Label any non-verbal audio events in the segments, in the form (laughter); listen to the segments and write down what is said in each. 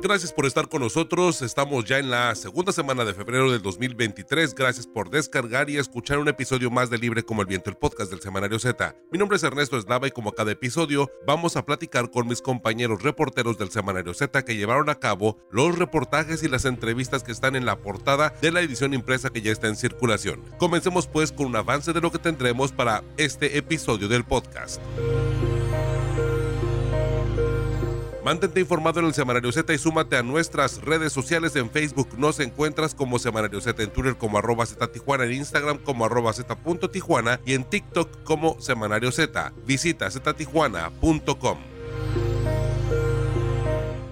Gracias por estar con nosotros. Estamos ya en la segunda semana de febrero del 2023. Gracias por descargar y escuchar un episodio más de Libre como el Viento, el podcast del Semanario Z. Mi nombre es Ernesto Eslava y como cada episodio vamos a platicar con mis compañeros reporteros del Semanario Z que llevaron a cabo los reportajes y las entrevistas que están en la portada de la edición impresa que ya está en circulación. Comencemos pues con un avance de lo que tendremos para este episodio del podcast. Mantente informado en el Semanario Z y súmate a nuestras redes sociales. En Facebook nos encuentras como Semanario Z, en Twitter como arroba Z en Instagram como arroba Z y en TikTok como Semanario Z. Visita ztijuana.com.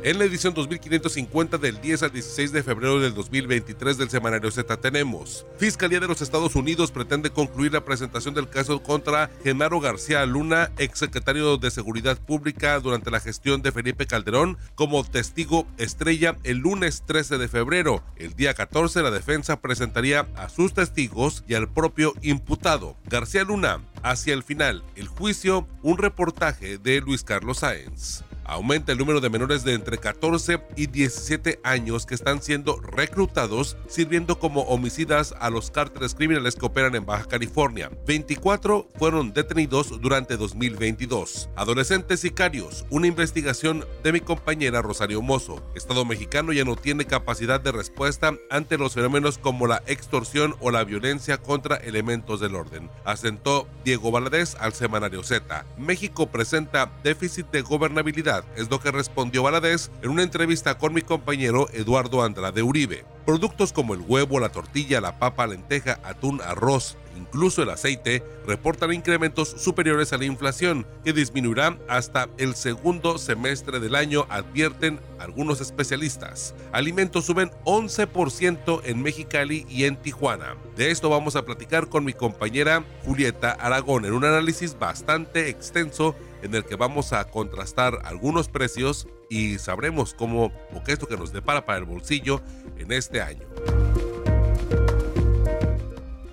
En la edición 2550 del 10 al 16 de febrero del 2023 del Semanario Z tenemos. Fiscalía de los Estados Unidos pretende concluir la presentación del caso contra Genaro García Luna, exsecretario de Seguridad Pública durante la gestión de Felipe Calderón, como testigo estrella el lunes 13 de febrero. El día 14 la defensa presentaría a sus testigos y al propio imputado. García Luna, hacia el final, el juicio, un reportaje de Luis Carlos Sáenz aumenta el número de menores de entre 14 y 17 años que están siendo reclutados sirviendo como homicidas a los cárteles criminales que operan en Baja California. 24 fueron detenidos durante 2022. Adolescentes sicarios, una investigación de mi compañera Rosario Mozo. Estado mexicano ya no tiene capacidad de respuesta ante los fenómenos como la extorsión o la violencia contra elementos del orden. Asentó Diego Valadez al semanario Z. México presenta déficit de gobernabilidad es lo que respondió Valadez en una entrevista con mi compañero Eduardo Andrade Uribe. Productos como el huevo, la tortilla, la papa, lenteja, atún, arroz, incluso el aceite, reportan incrementos superiores a la inflación, que disminuirá hasta el segundo semestre del año, advierten algunos especialistas. Alimentos suben 11% en Mexicali y en Tijuana. De esto vamos a platicar con mi compañera Julieta Aragón en un análisis bastante extenso en el que vamos a contrastar algunos precios y sabremos cómo o qué es lo que nos depara para el bolsillo en este año.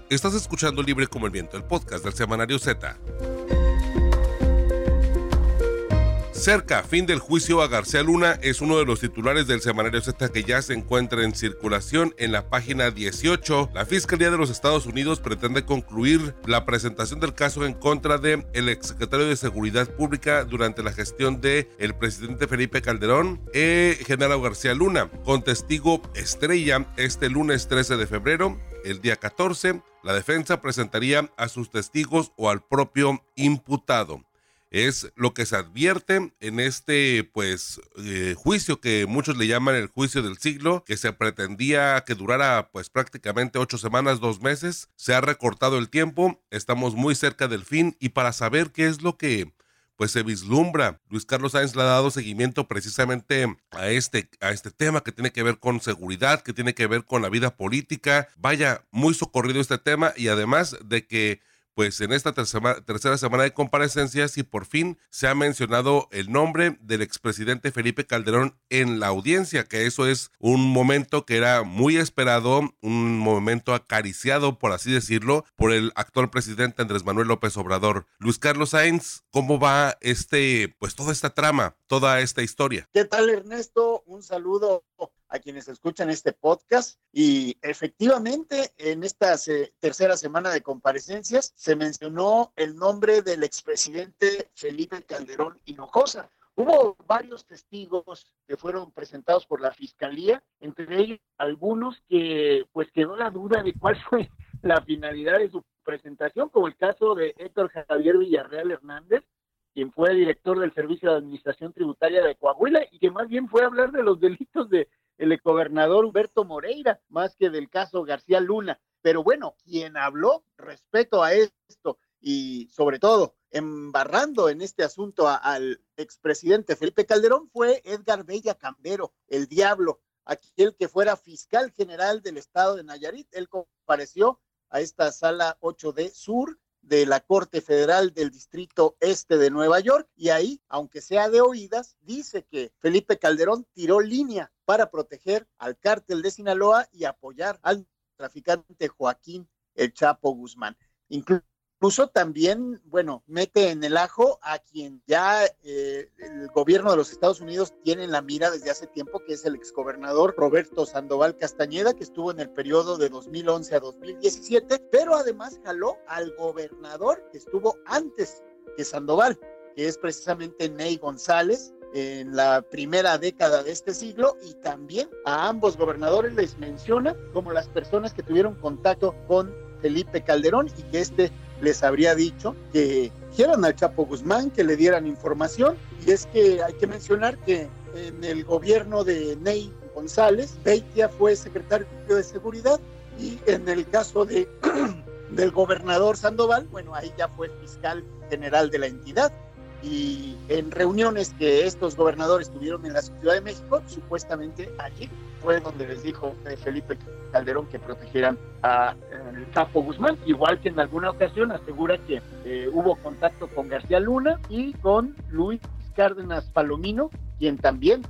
Estás escuchando Libre como el Viento, el podcast del Semanario Z. Cerca, fin del juicio a García Luna es uno de los titulares del semanario Z que ya se encuentra en circulación en la página 18. La Fiscalía de los Estados Unidos pretende concluir la presentación del caso en contra de el exsecretario de Seguridad Pública durante la gestión de el presidente Felipe Calderón, e General García Luna, con testigo estrella este lunes 13 de febrero. El día 14, la defensa presentaría a sus testigos o al propio imputado es lo que se advierte en este pues eh, juicio que muchos le llaman el juicio del siglo, que se pretendía que durara pues prácticamente ocho semanas, dos meses. Se ha recortado el tiempo, estamos muy cerca del fin y para saber qué es lo que pues se vislumbra. Luis Carlos Sáenz le ha dado seguimiento precisamente a este, a este tema que tiene que ver con seguridad, que tiene que ver con la vida política. Vaya, muy socorrido este tema y además de que pues en esta tercera, semana de comparecencias y por fin se ha mencionado el nombre del expresidente Felipe Calderón en la audiencia, que eso es un momento que era muy esperado, un momento acariciado, por así decirlo, por el actual presidente Andrés Manuel López Obrador. Luis Carlos Sainz, ¿cómo va este, pues toda esta trama, toda esta historia? ¿Qué tal Ernesto? Un saludo a quienes escuchan este podcast. Y efectivamente, en esta tercera semana de comparecencias se mencionó el nombre del expresidente Felipe Calderón Hinojosa. Hubo varios testigos que fueron presentados por la fiscalía, entre ellos algunos que pues quedó la duda de cuál fue la finalidad de su presentación, como el caso de Héctor Javier Villarreal Hernández, quien fue director del Servicio de Administración Tributaria de Coahuila y que más bien fue a hablar de los delitos de el exgobernador Humberto Moreira, más que del caso García Luna. Pero bueno, quien habló respecto a esto y sobre todo embarrando en este asunto al expresidente Felipe Calderón fue Edgar Bella Cambero, el diablo, aquel que fuera fiscal general del estado de Nayarit. Él compareció a esta sala 8D Sur de la Corte Federal del Distrito Este de Nueva York y ahí, aunque sea de oídas, dice que Felipe Calderón tiró línea para proteger al cártel de Sinaloa y apoyar al traficante Joaquín El Chapo Guzmán. Incluso Incluso también, bueno, mete en el ajo a quien ya eh, el gobierno de los Estados Unidos tiene en la mira desde hace tiempo, que es el exgobernador Roberto Sandoval Castañeda, que estuvo en el periodo de 2011 a 2017, pero además jaló al gobernador que estuvo antes que Sandoval, que es precisamente Ney González, en la primera década de este siglo y también a ambos gobernadores les menciona como las personas que tuvieron contacto con Felipe Calderón y que este les habría dicho que dijeran al Chapo Guzmán que le dieran información. Y es que hay que mencionar que en el gobierno de Ney González, Beitia fue secretario de Seguridad y en el caso de, (clears throat) del gobernador Sandoval, bueno, ahí ya fue fiscal general de la entidad y en reuniones que estos gobernadores tuvieron en la Ciudad de México, supuestamente allí fue donde les dijo Felipe Calderón que protegieran a el Chapo Guzmán, igual que en alguna ocasión asegura que eh, hubo contacto con García Luna y con Luis Cárdenas Palomino, quien también,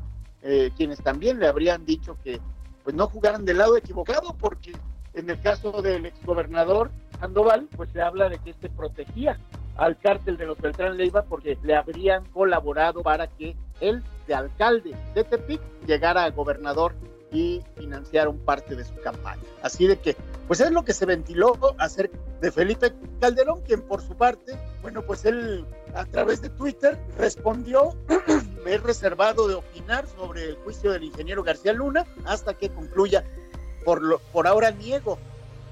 eh, quienes también le habrían dicho que pues no jugaran del lado equivocado, porque en el caso del exgobernador Sandoval, pues se habla de que este protegía al cártel de los Beltrán Leiva porque le habrían colaborado para que él, de alcalde de Tepic, llegara a gobernador y financiaron parte de su campaña. Así de que, pues es lo que se ventiló acerca de Felipe Calderón, quien por su parte, bueno, pues él a través de Twitter respondió, (clears throat) me he reservado de opinar sobre el juicio del ingeniero García Luna hasta que concluya. Por, lo, por ahora niego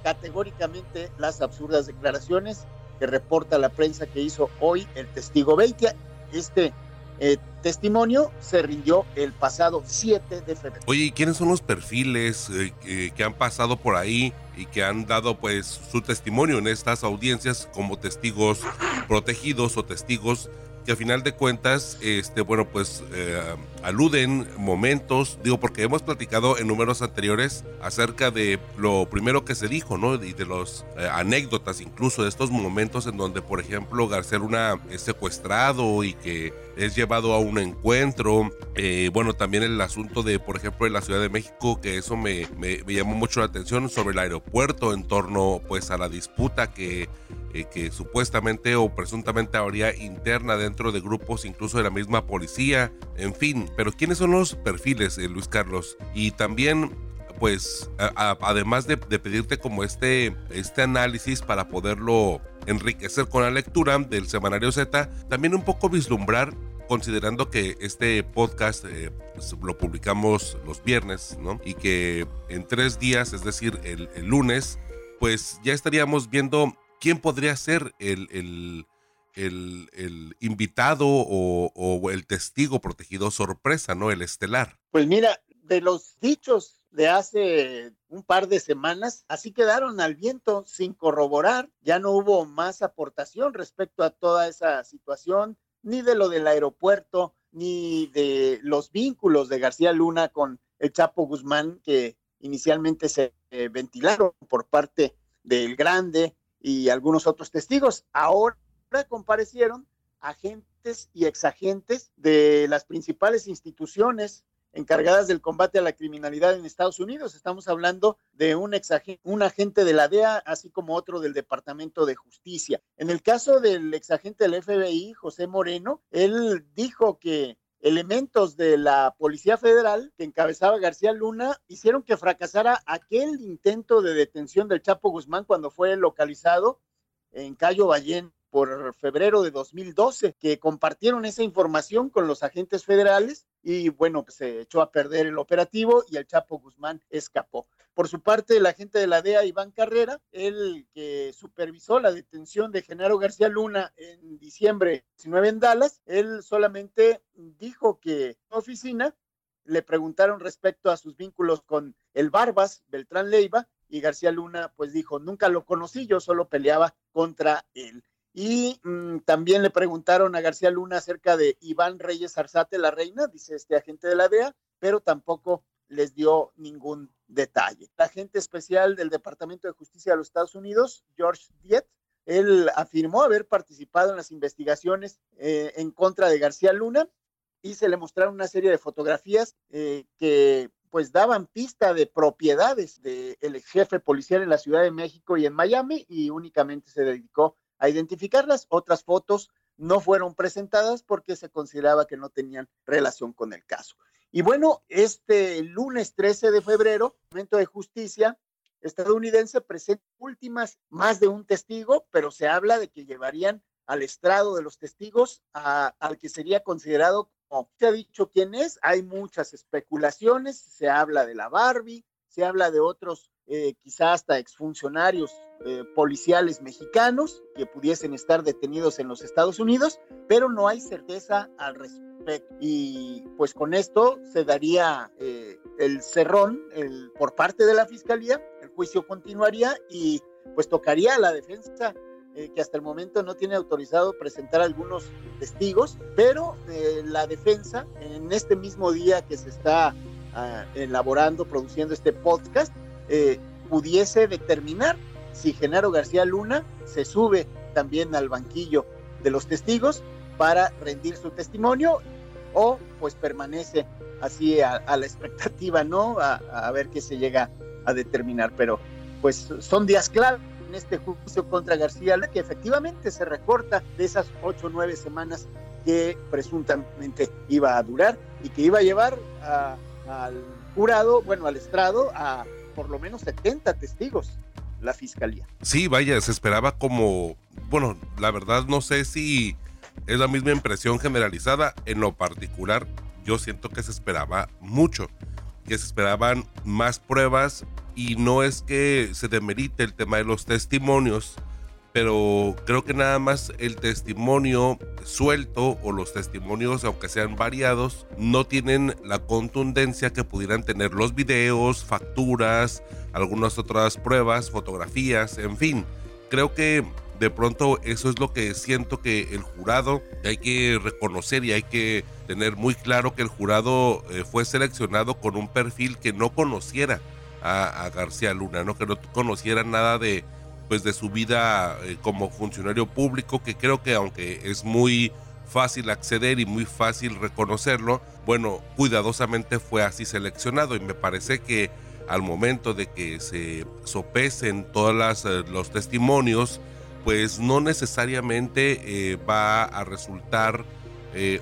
categóricamente las absurdas declaraciones que reporta la prensa que hizo hoy el testigo Beitia. Este eh, testimonio se rindió el pasado 7 de febrero. Oye, ¿y quiénes son los perfiles eh, que han pasado por ahí y que han dado pues su testimonio en estas audiencias como testigos protegidos o testigos que a final de cuentas, este, bueno, pues eh, aluden momentos, digo, porque hemos platicado en números anteriores acerca de lo primero que se dijo, ¿no? Y de las eh, anécdotas incluso de estos momentos en donde, por ejemplo, García Luna es secuestrado y que es llevado a un encuentro. Eh, bueno, también el asunto de, por ejemplo, en la Ciudad de México, que eso me, me, llamó mucho la atención sobre el aeropuerto en torno, pues, a la disputa que eh, que supuestamente o presuntamente habría interna dentro de grupos incluso de la misma policía, en fin, pero ¿quiénes son los perfiles, eh, Luis Carlos? Y también pues además de, pedirte como este, este análisis para poderlo enriquecer con la lectura del semanario Z, también un poco vislumbrar considerando que este podcast eh, pues, lo publicamos los viernes, ¿no? Y que en tres días, es decir, el, el lunes, pues ya estaríamos viendo quién podría ser el, el, invitado o, el testigo protegido sorpresa, ¿no? El estelar. Pues mira, de los dichos de hace un par de semanas, así quedaron al viento sin corroborar, ya no hubo más aportación respecto a toda esa situación, ni de lo del aeropuerto, ni de los vínculos de García Luna con el Chapo Guzmán que inicialmente se eh, ventilaron por parte del Grande, y algunos otros testigos. Ahora comparecieron agentes y exagentes de las principales instituciones encargadas del combate a la criminalidad en Estados Unidos. Estamos hablando de un, un agente de la DEA, así como otro del Departamento de Justicia. En el caso del exagente del FBI, José Moreno, él dijo que elementos de la Policía Federal que encabezaba García Luna hicieron que fracasara aquel intento de detención del Chapo Guzmán cuando fue localizado en Cayo Ballén por febrero de 2012, que compartieron esa información con los agentes federales y bueno, pues, se echó a perder el operativo y el Chapo Guzmán escapó. Por su parte, el agente de la DEA, Iván Carrera, el que supervisó la detención de Genaro García Luna en diciembre 19 en Dallas, él solamente dijo que en oficina le preguntaron respecto a sus vínculos con el Barbas, Beltrán Leiva, y García Luna pues dijo, nunca lo conocí, yo solo peleaba contra él. Y mm, también le preguntaron a García Luna acerca de Iván Reyes Arzate, la reina, dice este agente de la DEA, pero tampoco les dio ningún detalle. El agente especial del Departamento de Justicia de los Estados Unidos, George Diet, él afirmó haber participado en las investigaciones eh, en contra de García Luna y se le mostraron una serie de fotografías eh, que pues daban pista de propiedades del jefe policial en la Ciudad de México y en Miami y únicamente se dedicó a identificarlas. Otras fotos no fueron presentadas porque se consideraba que no tenían relación con el caso. Y bueno, este lunes 13 de febrero, el momento de justicia estadounidense presenta últimas más de un testigo, pero se habla de que llevarían al estrado de los testigos al que sería considerado como se ha dicho quién es. Hay muchas especulaciones, se habla de la Barbie, se habla de otros eh, quizá hasta exfuncionarios eh, policiales mexicanos que pudiesen estar detenidos en los Estados Unidos, pero no hay certeza al respecto. Y pues con esto se daría eh, el cerrón el, por parte de la Fiscalía, el juicio continuaría y pues tocaría a la defensa que hasta el momento no tiene autorizado presentar algunos testigos, pero la defensa en este mismo día que se está ah, elaborando, produciendo este podcast, eh, pudiese determinar si Genaro García Luna se sube también al banquillo de los testigos para rendir su testimonio o pues permanece así a, la expectativa, ¿no? A, ver qué se llega a determinar. Pero pues son días clave en este juicio contra García Luna que efectivamente se recorta de esas ocho o nueve semanas que presuntamente iba a durar y que iba a llevar al jurado, bueno, al estrado, a por lo menos 70 testigos la fiscalía. Sí, vaya, se esperaba como, bueno, la verdad no sé si es la misma impresión generalizada. En lo particular, yo siento que se esperaba mucho, que se esperaban más pruebas y no es que se demerite el tema de los testimonios, pero creo que nada más el testimonio suelto o los testimonios, aunque sean variados, no tienen la contundencia que pudieran tener los videos, facturas, algunas otras pruebas, fotografías, en fin. Creo que de pronto eso es lo que siento que el jurado hay que reconocer y hay que tener muy claro que el jurado eh, fue seleccionado con un perfil que no conociera a, a García Luna, ¿no? que no conociera nada de pues de su vida eh, como funcionario público, que creo que aunque es muy fácil acceder y muy fácil reconocerlo, bueno, cuidadosamente fue así seleccionado. Y me parece que al momento de que se sopesen todos eh, los testimonios, pues no necesariamente eh, va a resultar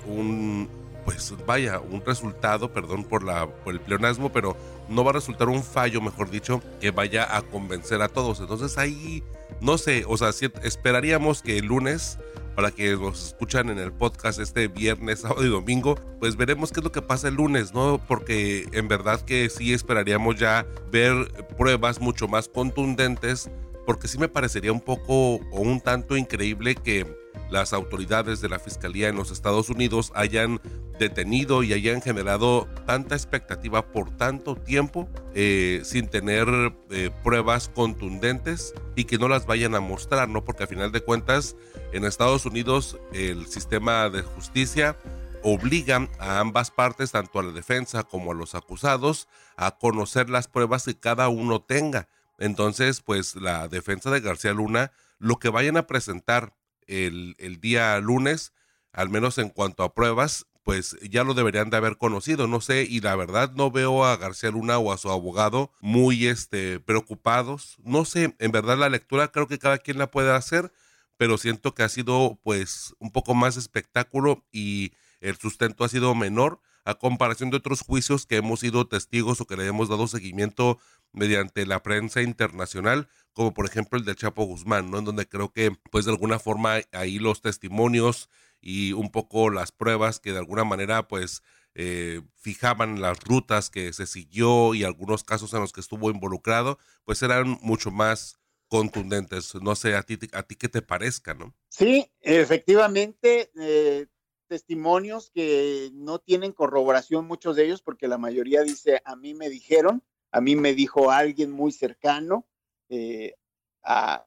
un, pues vaya, un resultado, perdón por, la, por el pleonasmo, pero no va a resultar un fallo, mejor dicho, que vaya a convencer a todos. Entonces ahí, no sé, o sea, esperaríamos que el lunes, para que nos escuchan en el podcast este viernes, sábado y domingo, pues veremos qué es lo que pasa el lunes, ¿no? Porque en verdad que sí esperaríamos ya ver pruebas mucho más contundentes, porque sí me parecería un poco o un tanto increíble que las autoridades de la Fiscalía en los Estados Unidos hayan detenido y hayan generado tanta expectativa por tanto tiempo eh, sin tener eh, pruebas contundentes y que no las vayan a mostrar, ¿no? Porque a final de cuentas en Estados Unidos el sistema de justicia obliga a ambas partes, tanto a la defensa como a los acusados, a conocer las pruebas que cada uno tenga. Entonces, pues la defensa de García Luna, lo que vayan a presentar el, el día lunes, al menos en cuanto a pruebas, pues ya lo deberían de haber conocido, no sé, y la verdad no veo a García Luna o a su abogado muy este, preocupados, no sé, en verdad la lectura creo que cada quien la puede hacer, pero siento que ha sido pues un poco más espectáculo y el sustento ha sido menor a comparación de otros juicios que hemos sido testigos o que le hemos dado seguimiento mediante la prensa internacional, como por ejemplo el del Chapo Guzmán, ¿no? En donde creo que, pues de alguna forma, ahí los testimonios y un poco las pruebas que de alguna manera, pues, eh, fijaban las rutas que se siguió y algunos casos en los que estuvo involucrado, pues eran mucho más contundentes. No sé, a ti, a ti qué te parezca, ¿no? Sí, efectivamente, eh, testimonios que no tienen corroboración, muchos de ellos, porque la mayoría dice, a mí me dijeron, a mí me dijo alguien muy cercano, eh, a,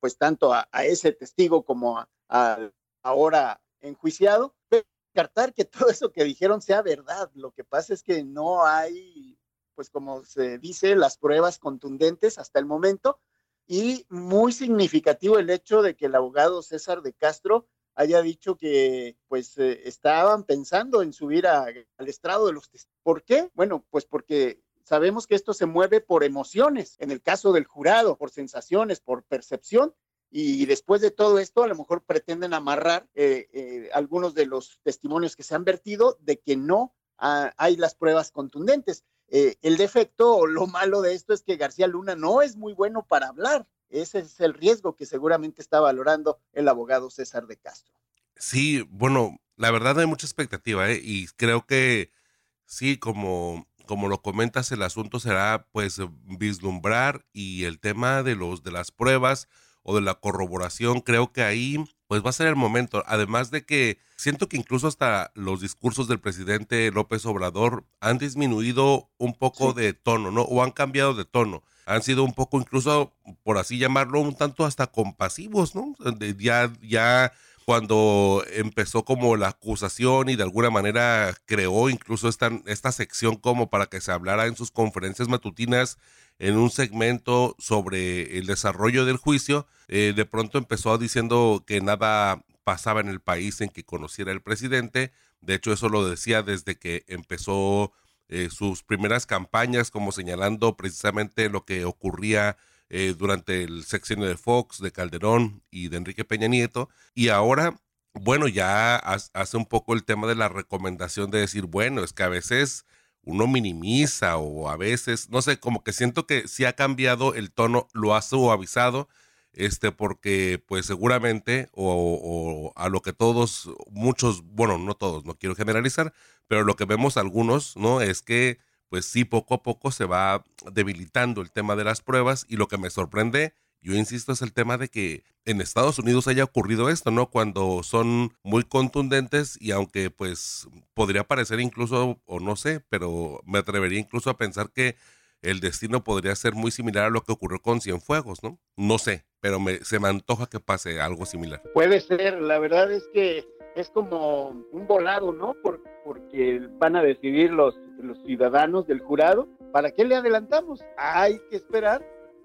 pues tanto a, ese testigo como a, ahora enjuiciado, pero descartar que todo eso que dijeron sea verdad. Lo que pasa es que no hay, pues como se dice, las pruebas contundentes hasta el momento. Y muy significativo el hecho de que el abogado César de Castro haya dicho que pues eh, estaban pensando en subir al estrado de los testigos. ¿Por qué? Bueno, pues porque sabemos que esto se mueve por emociones, en el caso del jurado, por sensaciones, por percepción, y después de todo esto a lo mejor pretenden amarrar eh, eh, algunos de los testimonios que se han vertido de que no hay las pruebas contundentes. El defecto o lo malo de esto es que García Luna no es muy bueno para hablar. Ese es el riesgo que seguramente está valorando el abogado César de Castro. Sí, bueno, la verdad hay mucha expectativa y creo que sí, como como lo comentas, el asunto será pues vislumbrar y el tema de los de las pruebas o de la corroboración, creo que ahí pues va a ser el momento. Además de que siento que incluso hasta los discursos del presidente López Obrador han disminuido un poco de tono, ¿no? O han cambiado de tono. Han sido un poco incluso, por así llamarlo, un tanto hasta compasivos, ¿no? ya, ya cuando empezó como la acusación y de alguna manera creó incluso esta, esta sección como para que se hablara en sus conferencias matutinas en un segmento sobre el desarrollo del juicio, eh, de pronto empezó diciendo que nada pasaba en el país en que conociera el presidente. De hecho, eso lo decía desde que empezó eh, sus primeras campañas, como señalando precisamente lo que ocurría eh, durante el sexenio de Fox, de Calderón y de Enrique Peña Nieto. Y ahora, bueno, ya hace un poco el tema de la recomendación de decir, bueno, es que a veces uno minimiza o a veces, no sé, como que siento que si ha cambiado el tono, lo ha suavizado, este, porque pues seguramente, o, a lo que todos, muchos, bueno, no todos, no quiero generalizar, pero lo que vemos algunos, ¿no? Es que pues sí, poco a poco se va debilitando el tema de las pruebas y lo que me sorprende yo insisto, es el tema de que en Estados Unidos haya ocurrido esto, ¿no? Cuando son muy contundentes y aunque pues podría parecer incluso, o no sé, pero me atrevería incluso a pensar que el destino podría ser muy similar a lo que ocurrió con Cienfuegos, ¿no? No sé, pero me, se me antoja que pase algo similar. Puede ser, la verdad es que es como un volado, ¿no? porque van a decidir los, los ciudadanos del jurado. ¿Para qué le adelantamos? Hay que esperar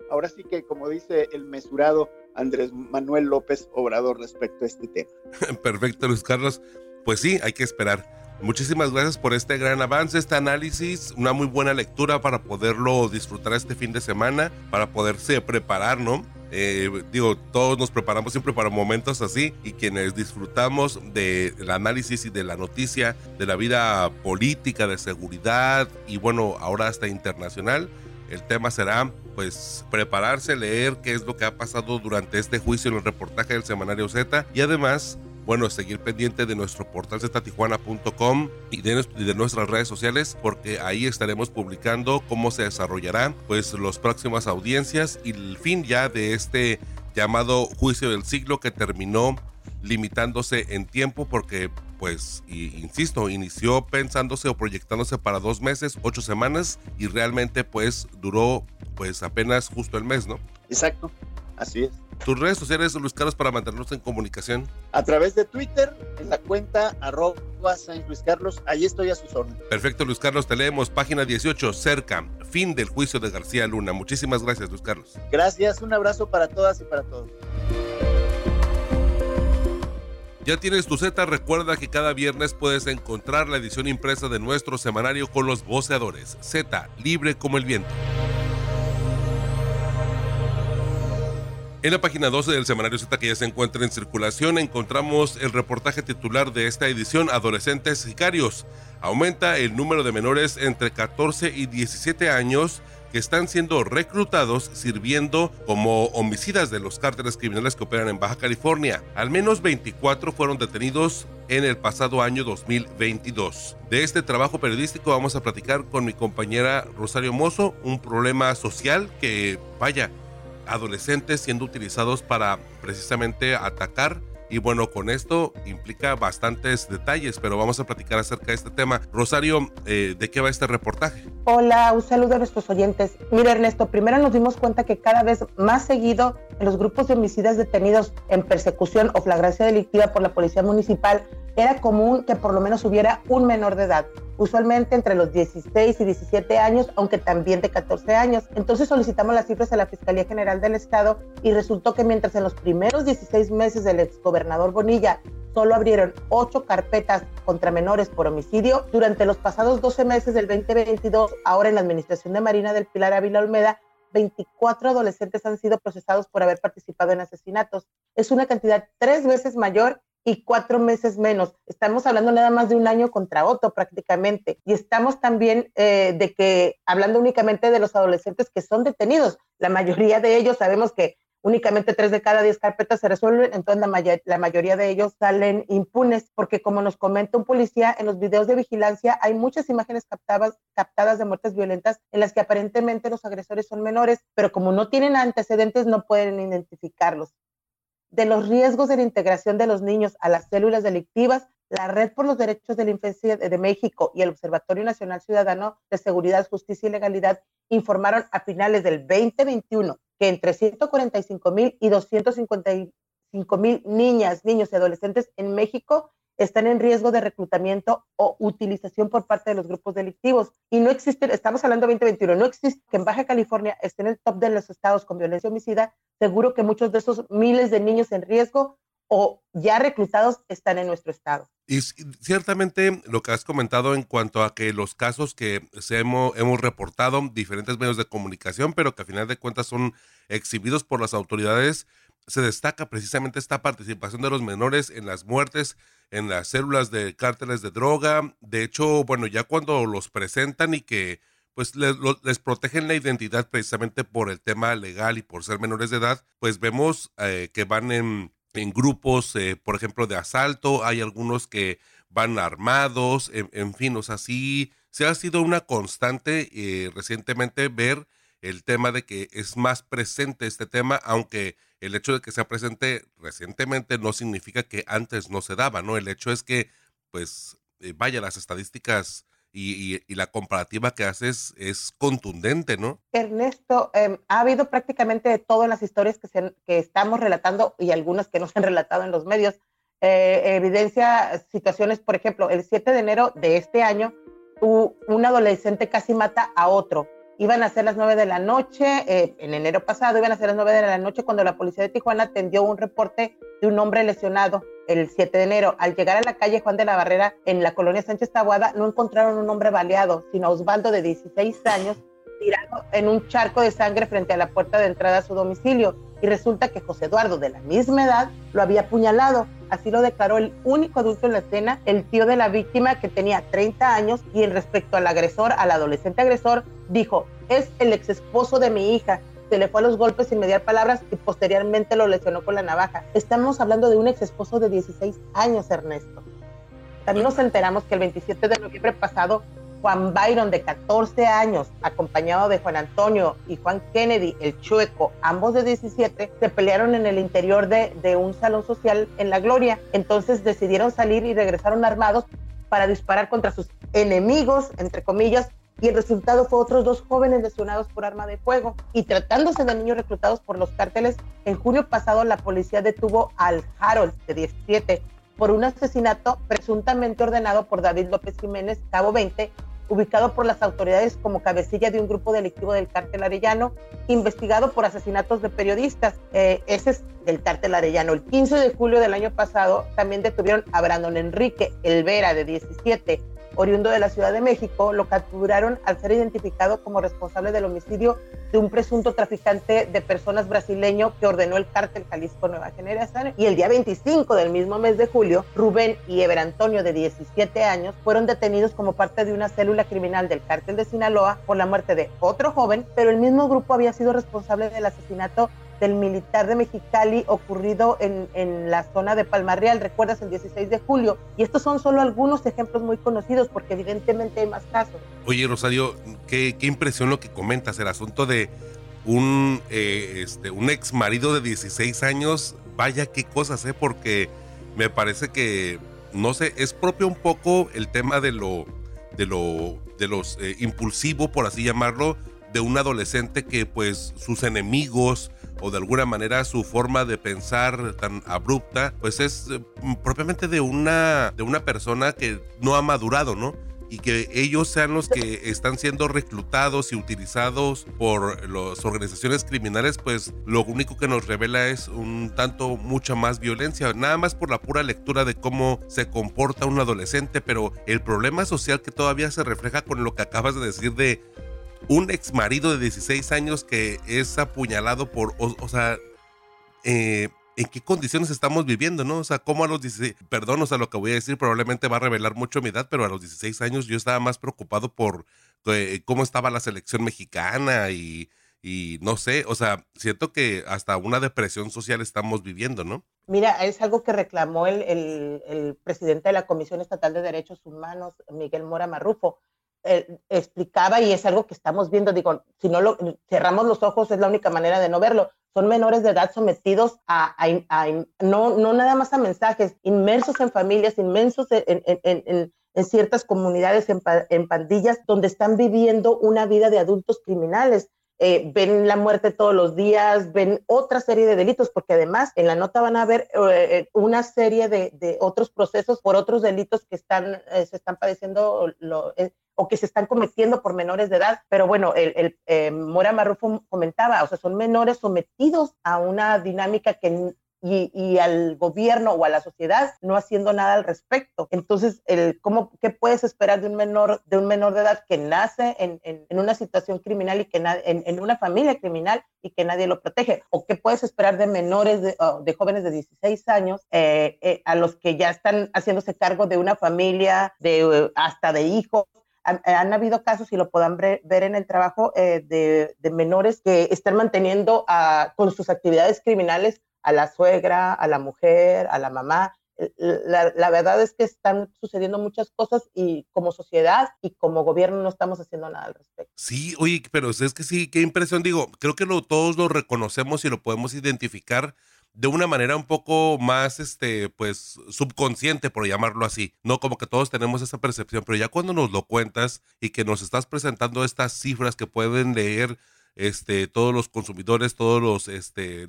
ahora sí que, como dice el mesurado Andrés Manuel López Obrador respecto a este tema. (laughs) Perfecto, Luis Carlos. Pues sí, hay que esperar. Muchísimas gracias por este gran avance, este análisis, una muy buena lectura para poderlo disfrutar este fin de semana, para poderse preparar, ¿no? Eh, digo, todos nos preparamos siempre para momentos así y quienes disfrutamos del análisis y de la noticia de la vida política, de seguridad y bueno, ahora hasta internacional, el tema será pues prepararse, leer qué es lo que ha pasado durante este juicio en el reportaje del semanario Z y además bueno, seguir pendiente de nuestro portal ztijuana.com y de, y de nuestras redes sociales porque ahí estaremos publicando cómo se desarrollarán pues las próximas audiencias y el fin ya de este llamado juicio del siglo que terminó limitándose en tiempo porque pues, insisto, inició pensándose o proyectándose para dos meses, ocho semanas y realmente pues duró pues apenas justo el mes, ¿no? Exacto, así es. Tus redes sociales, Luis Carlos, para mantenernos en comunicación. A través de Twitter, en la cuenta arroba San Luis Carlos, ahí estoy a sus órdenes. Perfecto, Luis Carlos, te leemos página 18, cerca, fin del juicio de García Luna. Muchísimas gracias, Luis Carlos. Gracias, un abrazo para todas y para todos. Ya tienes tu Z, recuerda que cada viernes puedes encontrar la edición impresa de nuestro semanario con los voceadores. Z, libre como el viento. En la página 12 del semanario Z que ya se encuentra en circulación encontramos el reportaje titular de esta edición Adolescentes Sicarios. Aumenta el número de menores entre 14 y 17 años que están siendo reclutados sirviendo como homicidas de los cárteles criminales que operan en Baja California. Al menos 24 fueron detenidos en el pasado año 2022. De este trabajo periodístico vamos a platicar con mi compañera Rosario Mozo, un problema social que, vaya, adolescentes siendo utilizados para precisamente atacar y bueno, con esto implica bastantes detalles, pero vamos a platicar acerca de este tema. Rosario, eh, ¿de qué va este reportaje? Hola, un saludo a nuestros oyentes. Mira, Ernesto, primero nos dimos cuenta que cada vez más seguido en los grupos de homicidas detenidos en persecución o flagrancia delictiva por la Policía Municipal era común que por lo menos hubiera un menor de edad, usualmente entre los 16 y 17 años, aunque también de 14 años. Entonces solicitamos las cifras a la Fiscalía General del Estado y resultó que mientras en los primeros 16 meses del exgobernador Bonilla solo abrieron ocho carpetas contra menores por homicidio, durante los pasados 12 meses del 2022, ahora en la administración de Marina del Pilar Ávila Olmeda, 24 adolescentes han sido procesados por haber participado en asesinatos. Es una cantidad tres veces mayor y cuatro meses menos. Estamos hablando nada más de un año contra otro prácticamente. Y estamos también eh, de que, hablando únicamente de los adolescentes que son detenidos, la mayoría de ellos sabemos que únicamente tres de cada diez carpetas se resuelven, entonces la, la, mayoría de ellos salen impunes, porque como nos comenta un policía, en los videos de vigilancia hay muchas imágenes captadas, captadas de muertes violentas en las que aparentemente los agresores son menores, pero como no tienen antecedentes no pueden identificarlos. De los riesgos de la integración de los niños a las células delictivas, la Red por los Derechos de la Infancia de México y el Observatorio Nacional Ciudadano de Seguridad, Justicia y Legalidad informaron a finales del 2021 que entre 145 mil y 255 mil niñas, niños y adolescentes en México están en riesgo de reclutamiento o utilización por parte de los grupos delictivos. Y no existe, estamos hablando de 2021, no existe que en Baja California esté en el top de los estados con violencia homicida. Seguro que muchos de esos miles de niños en riesgo o ya reclutados están en nuestro estado. Y ciertamente lo que has comentado en cuanto a que los casos que se hemos, hemos reportado, diferentes medios de comunicación, pero que a final de cuentas son exhibidos por las autoridades, se destaca precisamente esta participación de los menores en las muertes, en las células de cárteles de droga. De hecho, bueno, ya cuando los presentan y que pues les, les protegen la identidad precisamente por el tema legal y por ser menores de edad, pues vemos eh, que van en en grupos, eh, por ejemplo, de asalto, hay algunos que van armados, en, fin, o sea, sí, se ha sido una constante eh, recientemente ver el tema de que es más presente este tema, aunque el hecho de que sea presente recientemente no significa que antes no se daba, ¿no? El hecho es que, pues, eh, vaya, las estadísticas y, la comparativa que haces es contundente, ¿no? Ernesto, em, ha habido prácticamente de todo en las historias que, se, que estamos relatando y algunas que no se han relatado en los medios. Eh, evidencia situaciones, por ejemplo, el 7 de enero de este año, un adolescente casi mata a otro. Iban a ser las 9 de la noche, eh, en enero pasado, iban a ser las 9 de la noche cuando la policía de Tijuana atendió un reporte de un hombre lesionado el 7 de enero. Al llegar a la calle Juan de la Barrera, en la colonia Sánchez Tabuada, no encontraron un hombre baleado, sino a Osvaldo de 16 años, tirado en un charco de sangre frente a la puerta de entrada a su domicilio. Y resulta que José Eduardo, de la misma edad, lo había apuñalado. Así lo declaró el único adulto en la escena, el tío de la víctima, que tenía 30 años, y en respecto al agresor, al adolescente agresor, dijo, es el ex esposo de mi hija, se le fue a los golpes sin mediar palabras y posteriormente lo lesionó con la navaja. Estamos hablando de un ex esposo de 16 años, Ernesto. También nos enteramos que el 27 de noviembre pasado, Juan Byron, de 14 años, acompañado de Juan Antonio y Juan Kennedy, el chueco, ambos de 17, se pelearon en el interior de, de un salón social en La Gloria. Entonces decidieron salir y regresaron armados para disparar contra sus enemigos, entre comillas, y el resultado fue otros dos jóvenes lesionados por arma de fuego. Y tratándose de niños reclutados por los cárteles, en junio pasado la policía detuvo al Harold, de 17, por un asesinato presuntamente ordenado por David López Jiménez, cabo 20, ubicado por las autoridades como cabecilla de un grupo delictivo del cártel arellano, investigado por asesinatos de periodistas. Eh, ese es del cártel arellano. El 15 de julio del año pasado también detuvieron a Brandon Enrique Elvera, de 17, oriundo de la Ciudad de México, lo capturaron al ser identificado como responsable del homicidio de un presunto traficante de personas brasileño que ordenó el cártel Jalisco Nueva Generación. Y el día 25 del mismo mes de julio, Rubén y Eber Antonio, de 17 años, fueron detenidos como parte de una célula criminal del cártel de Sinaloa por la muerte de otro joven, pero el mismo grupo había sido responsable del asesinato del militar de Mexicali ocurrido en, en, la zona de Palmarreal, recuerdas, el 16 de julio. Y estos son solo algunos ejemplos muy conocidos porque evidentemente hay más casos. Oye, Rosario, qué, qué impresión lo que comentas, el asunto de un, eh, este, un ex marido de 16 años, vaya qué cosas, ¿eh? Porque me parece que, no sé, es propio un poco el tema de lo, de lo, de los eh, impulsivo, por así llamarlo, de un adolescente que pues sus enemigos o de alguna manera su forma de pensar tan abrupta pues es eh, propiamente de una de una persona que no ha madurado, ¿no? y que ellos sean los que están siendo reclutados y utilizados por las organizaciones criminales, pues lo único que nos revela es un tanto mucha más violencia, nada más por la pura lectura de cómo se comporta un adolescente, pero el problema social que todavía se refleja con lo que acabas de decir de un ex marido de 16 años que es apuñalado por, o, sea, eh, en qué condiciones estamos viviendo, ¿no? O sea, cómo a los 16, perdón, o sea, lo que voy a decir probablemente va a revelar mucho mi edad, pero a los 16 años yo estaba más preocupado por eh, cómo estaba la selección mexicana y, y no sé, o sea, siento que hasta una depresión social estamos viviendo, ¿no? Mira, es algo que reclamó el, el, presidente de la Comisión Estatal de Derechos Humanos, Miguel Mora Marrufo. Explicaba y es algo que estamos viendo, digo, si no lo cerramos los ojos es la única manera de no verlo. Son menores de edad sometidos a, a, no, no nada más a mensajes, inmersos en familias, inmensos en, en, en, en ciertas comunidades, en, en, pandillas, donde están viviendo una vida de adultos criminales. Eh, ven la muerte todos los días, ven otra serie de delitos, porque además en la nota van a ver eh, eh, una serie de, otros procesos por otros delitos que están, se están padeciendo o que se están cometiendo por menores de edad. Pero bueno, el, Mora Marrufo comentaba, o sea, son menores sometidos a una dinámica que y, al gobierno o a la sociedad no haciendo nada al respecto. Entonces, el, ¿cómo, ¿qué puedes esperar de un menor de, un menor de edad que nace en, en, una situación criminal y que en, en, una familia criminal y que nadie lo protege? ¿O qué puedes esperar de menores, de, de jóvenes de 16 años, eh, eh, a los que ya están haciéndose cargo de una familia, de, hasta de hijos? Han, habido casos, y lo puedan ver en el trabajo, eh, de, de, menores que están manteniendo a, con sus actividades criminales a la suegra, a la mujer, a la mamá. La, verdad es que están sucediendo muchas cosas y como sociedad y como gobierno no estamos haciendo nada al respecto. Sí, oye, pero es que sí, qué impresión, digo, creo que todos lo reconocemos y lo podemos identificar de una manera un poco más, este, pues, subconsciente, por llamarlo así. No como que todos tenemos esa percepción, pero ya cuando nos lo cuentas y que nos estás presentando estas cifras que pueden leer este, todos los consumidores, todos los, este,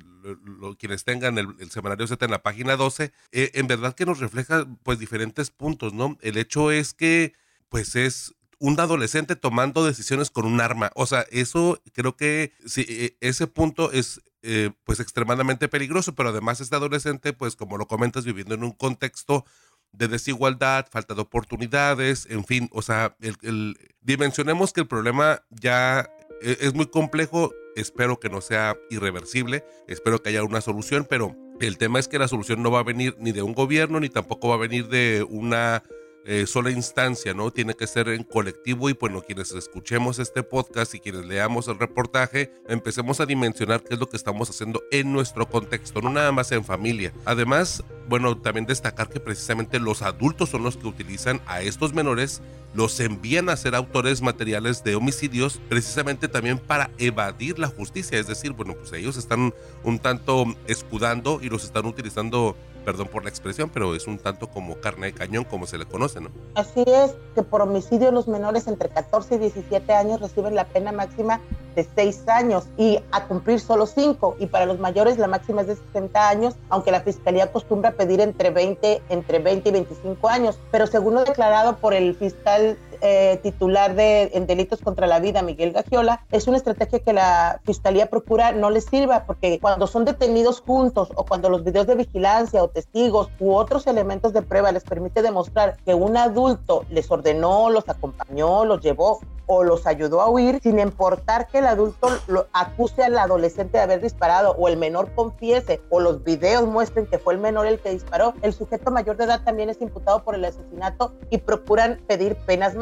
quienes tengan el, semanario Z en la página 12, eh, en verdad que nos refleja pues diferentes puntos, ¿no? El hecho es que pues es un adolescente tomando decisiones con un arma. O sea, eso creo que sí, e, ese punto es eh, pues extremadamente peligroso, pero además este adolescente, pues como lo comentas, viviendo en un contexto de desigualdad, falta de oportunidades, en fin, o sea, el, dimensionemos que el problema ya e, es muy complejo, espero que no sea irreversible, espero que haya una solución, pero el tema es que la solución no va a venir ni de un gobierno, ni tampoco va a venir de una eh, sola instancia, ¿no? Tiene que ser en colectivo y bueno, quienes escuchemos este podcast y quienes leamos el reportaje, empecemos a dimensionar qué es lo que estamos haciendo en nuestro contexto, no nada más en familia. Además, bueno, también destacar que precisamente los adultos son los que utilizan a estos menores, los envían a ser autores materiales de homicidios, precisamente también para evadir la justicia, es decir, bueno, pues ellos están un tanto escudando y los están utilizando perdón por la expresión, pero es un tanto como carne de cañón, como se le conoce, ¿no? Así es, que por homicidio los menores entre 14 y 17 años reciben la pena máxima de 6 años y a cumplir solo 5, y para los mayores la máxima es de 60 años, aunque la Fiscalía acostumbra pedir entre 20, entre 20 y 25 años, pero según lo declarado por el fiscal eh, titular de en delitos contra la vida, Miguel Gagiola, es una estrategia que la fiscalía procura no les sirva porque cuando son detenidos juntos o cuando los videos de vigilancia o testigos u otros elementos de prueba les permite demostrar que un adulto les ordenó, los acompañó, los llevó o los ayudó a huir, sin importar que el adulto lo acuse al adolescente de haber disparado o el menor confiese o los videos muestren que fue el menor el que disparó, el sujeto mayor de edad también es imputado por el asesinato y procuran pedir penas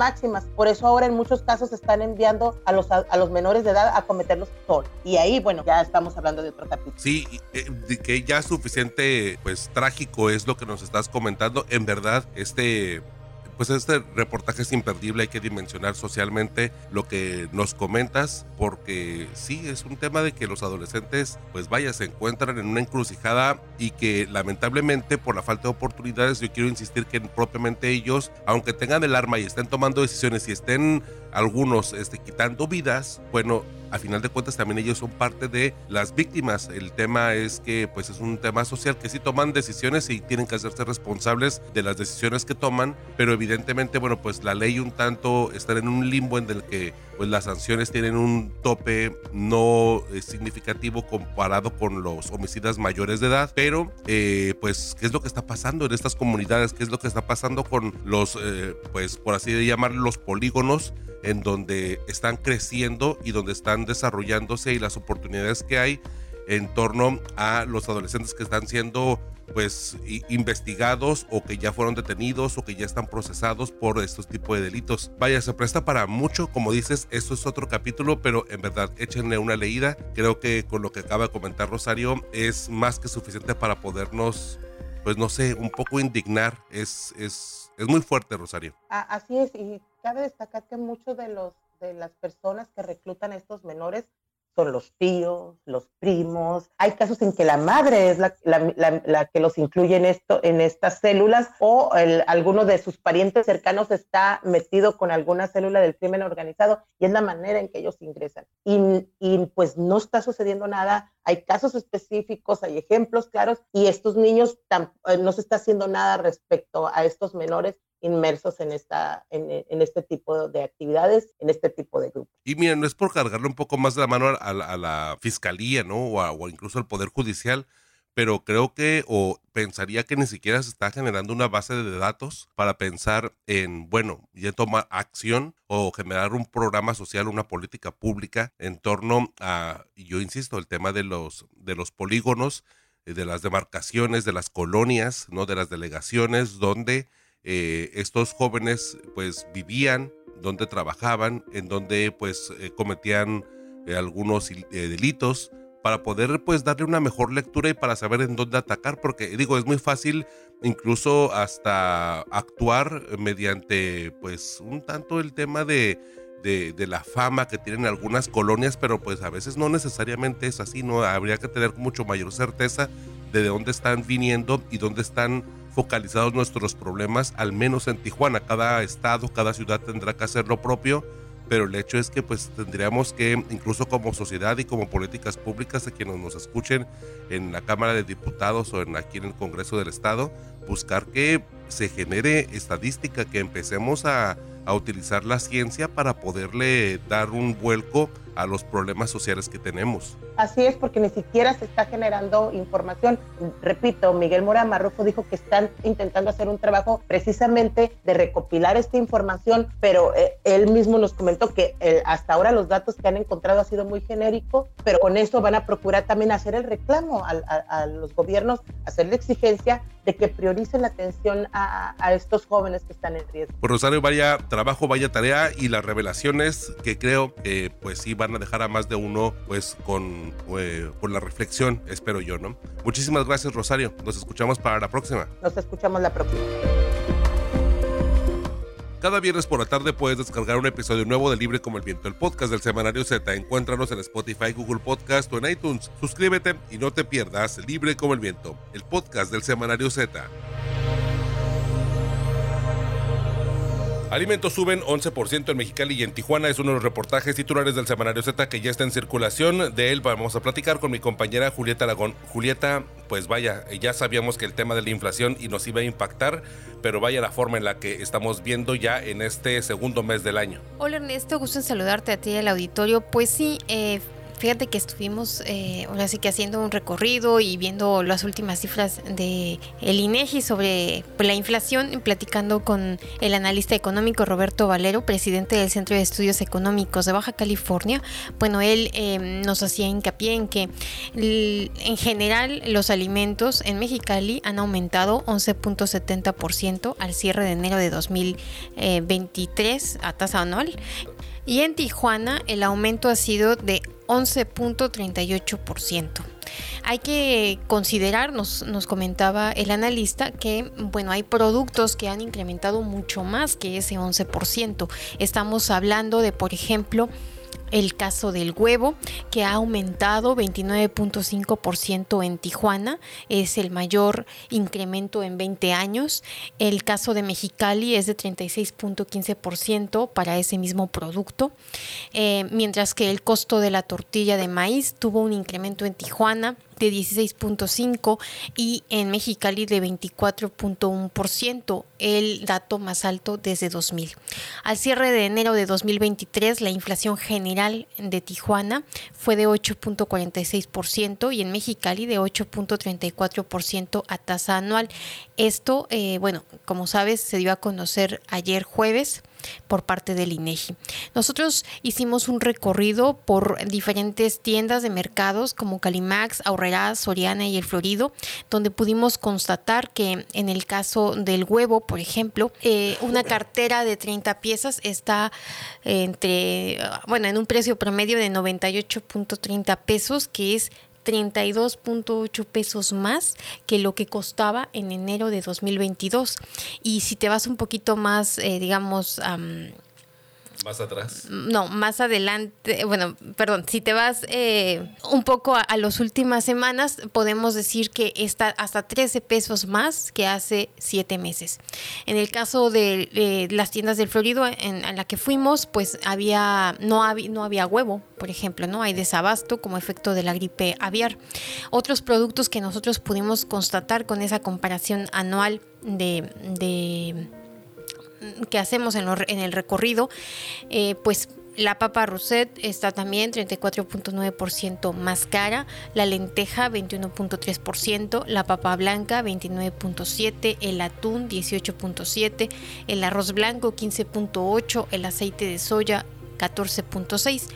Por eso ahora en muchos casos están enviando a los, a, los menores de edad a cometerlos solos. Y ahí, bueno, ya estamos hablando de otro capítulo. Sí, eh, que ya suficiente, pues trágico es lo que nos estás comentando. En verdad, este pues este reportaje es imperdible, hay que dimensionar socialmente lo que nos comentas, porque sí, es un tema de que los adolescentes, pues vaya, se encuentran en una encrucijada y que lamentablemente por la falta de oportunidades, yo quiero insistir que propiamente ellos, aunque tengan el arma y estén tomando decisiones y estén algunos este, quitando vidas, bueno, a final de cuentas también ellos son parte de las víctimas. El tema es que pues es un tema social que sí toman decisiones y tienen que hacerse responsables de las decisiones que toman, pero evidentemente bueno pues la ley un tanto está en un limbo en el que pues las sanciones tienen un tope no eh, significativo comparado con los homicidas mayores de edad, pero eh, pues qué es lo que está pasando en estas comunidades, qué es lo que está pasando con los, eh, pues por así llamar, los polígonos en donde están creciendo y donde están desarrollándose y las oportunidades que hay en torno a los adolescentes que están siendo pues investigados o que ya fueron detenidos o que ya están procesados por estos tipos de delitos. Vaya, se presta para mucho, como dices, esto es otro capítulo, pero en verdad échenle una leída. Creo que con lo que acaba de comentar Rosario es más que suficiente para podernos, pues no sé, un poco indignar. Es, es, es muy fuerte, Rosario. Así es, y cabe destacar que muchos de de las personas que reclutan a estos menores son los tíos, los primos. Hay casos en que la madre es la, la, que los incluye en, esto, en estas células o el, alguno de sus parientes cercanos está metido con alguna célula del crimen organizado y es la manera en que ellos ingresan. Y, y pues no está sucediendo nada. Hay casos específicos, hay ejemplos claros y estos niños eh, no se está haciendo nada respecto a estos menores inmersos en, esta, en, este tipo de actividades, en este tipo de grupos. Y mira, no es por cargarle un poco más de la mano a, la fiscalía, ¿no? O, o, incluso al Poder Judicial, pero creo que, o pensaría que ni siquiera se está generando una base de datos para pensar en, bueno, ya tomar acción o generar un programa social, una política pública en torno a, yo insisto, el tema de los, de los polígonos, de las demarcaciones, de las colonias, ¿no? De las delegaciones, donde eh, estos jóvenes pues vivían, donde trabajaban, en donde pues eh, cometían eh, algunos delitos para poder pues darle una mejor lectura y para saber en dónde atacar, porque digo, es muy fácil incluso hasta actuar mediante pues un tanto el tema de, de, de, la fama que tienen algunas colonias, pero pues a veces no necesariamente es así, ¿no? Habría que tener mucho mayor certeza de dónde están viniendo y dónde están focalizados nuestros problemas, al menos en Tijuana. Cada estado, cada ciudad tendrá que hacer lo propio, pero el hecho es que pues tendríamos que, incluso como sociedad y como políticas públicas, de quienes nos escuchen en la Cámara de Diputados o en, aquí en el Congreso del Estado, buscar que se genere estadística, que empecemos a, a utilizar la ciencia para poderle dar un vuelco a los problemas sociales que tenemos. Así es, porque ni siquiera se está generando información. Repito, Miguel Mora Marrufo dijo que están intentando hacer un trabajo precisamente de recopilar esta información, pero eh, él mismo nos comentó que eh, hasta ahora los datos que han encontrado ha sido muy genérico, pero con eso van a procurar también hacer el reclamo a, los gobiernos, hacer la exigencia de que prioricen la atención a, estos jóvenes que están en riesgo. Pues Rosario, vaya trabajo, vaya tarea y las revelaciones que creo que pues sí van a dejar a más de uno pues con, eh, con la reflexión, espero yo, ¿no? Muchísimas gracias Rosario, nos escuchamos para la próxima. Nos escuchamos la próxima. Cada viernes por la tarde puedes descargar un episodio nuevo de Libre como el Viento, el podcast del Semanario Z. Encuéntranos en Spotify, Google Podcast o en iTunes. Suscríbete y no te pierdas Libre como el Viento, el podcast del Semanario Z. Alimentos suben 11% en Mexicali y en Tijuana. Es uno de los reportajes titulares del semanario Z que ya está en circulación. De él vamos a platicar con mi compañera Julieta Aragón. Julieta, pues vaya, ya sabíamos que el tema de la inflación y nos iba a impactar, pero vaya la forma en la que estamos viendo ya en este segundo mes del año. Hola Ernesto, gusto en saludarte a ti y al auditorio. Pues sí, eh, Fíjate que estuvimos eh, ahora sí que haciendo un recorrido y viendo las últimas cifras de el INEGI sobre la inflación, platicando con el analista económico Roberto Valero, presidente del Centro de Estudios Económicos de Baja California. Bueno, él em, nos hacía hincapié en que en general los alimentos en Mexicali han aumentado 11.70% al cierre de enero de 2023 eh, a tasa anual. Y en Tijuana el aumento ha sido de 11.38%. Hay que considerar, nos, nos, comentaba el analista, que bueno, hay productos que han incrementado mucho más que ese 11%. Estamos hablando de, por ejemplo, el caso del huevo, que ha aumentado 29.5% en Tijuana, es el mayor incremento en 20 años. El caso de Mexicali es de 36.15% para ese mismo producto, eh, mientras que el costo de la tortilla de maíz tuvo un incremento en Tijuana de 16.5 y en Mexicali de 24.1%, el dato más alto desde 2000. Al cierre de enero de 2023, la inflación general de Tijuana fue de 8.46% y en Mexicali de 8.34% a tasa anual. Esto, eh, bueno, como sabes, se dio a conocer ayer jueves por parte del INEGI. Nosotros hicimos un recorrido por diferentes tiendas de mercados como Calimax, Aurrera, Soriana y El Florido, donde pudimos constatar que en el caso del huevo, por ejemplo, eh, una cartera de 30 piezas está entre, bueno, en un precio promedio de 98.30 pesos, que es 32.8 pesos más que lo que costaba en enero de 2022. Y si te vas un poquito más, eh, digamos, más atrás. No, más adelante, bueno, perdón, si te vas eh, un poco a, las últimas semanas, podemos decir que está hasta 13 pesos más que hace 7 meses. En el caso de las tiendas del Florido en, la que fuimos, pues había no, había no había huevo, por ejemplo, ¿no? Hay desabasto como efecto de la gripe aviar. Otros productos que nosotros pudimos constatar con esa comparación anual de que hacemos en, el recorrido, eh, pues la papa Roset está también 34.9% más cara, la lenteja 21.3%, la papa blanca 29.7%, el atún 18.7%, el arroz blanco 15.8%, el aceite de soya 14.6.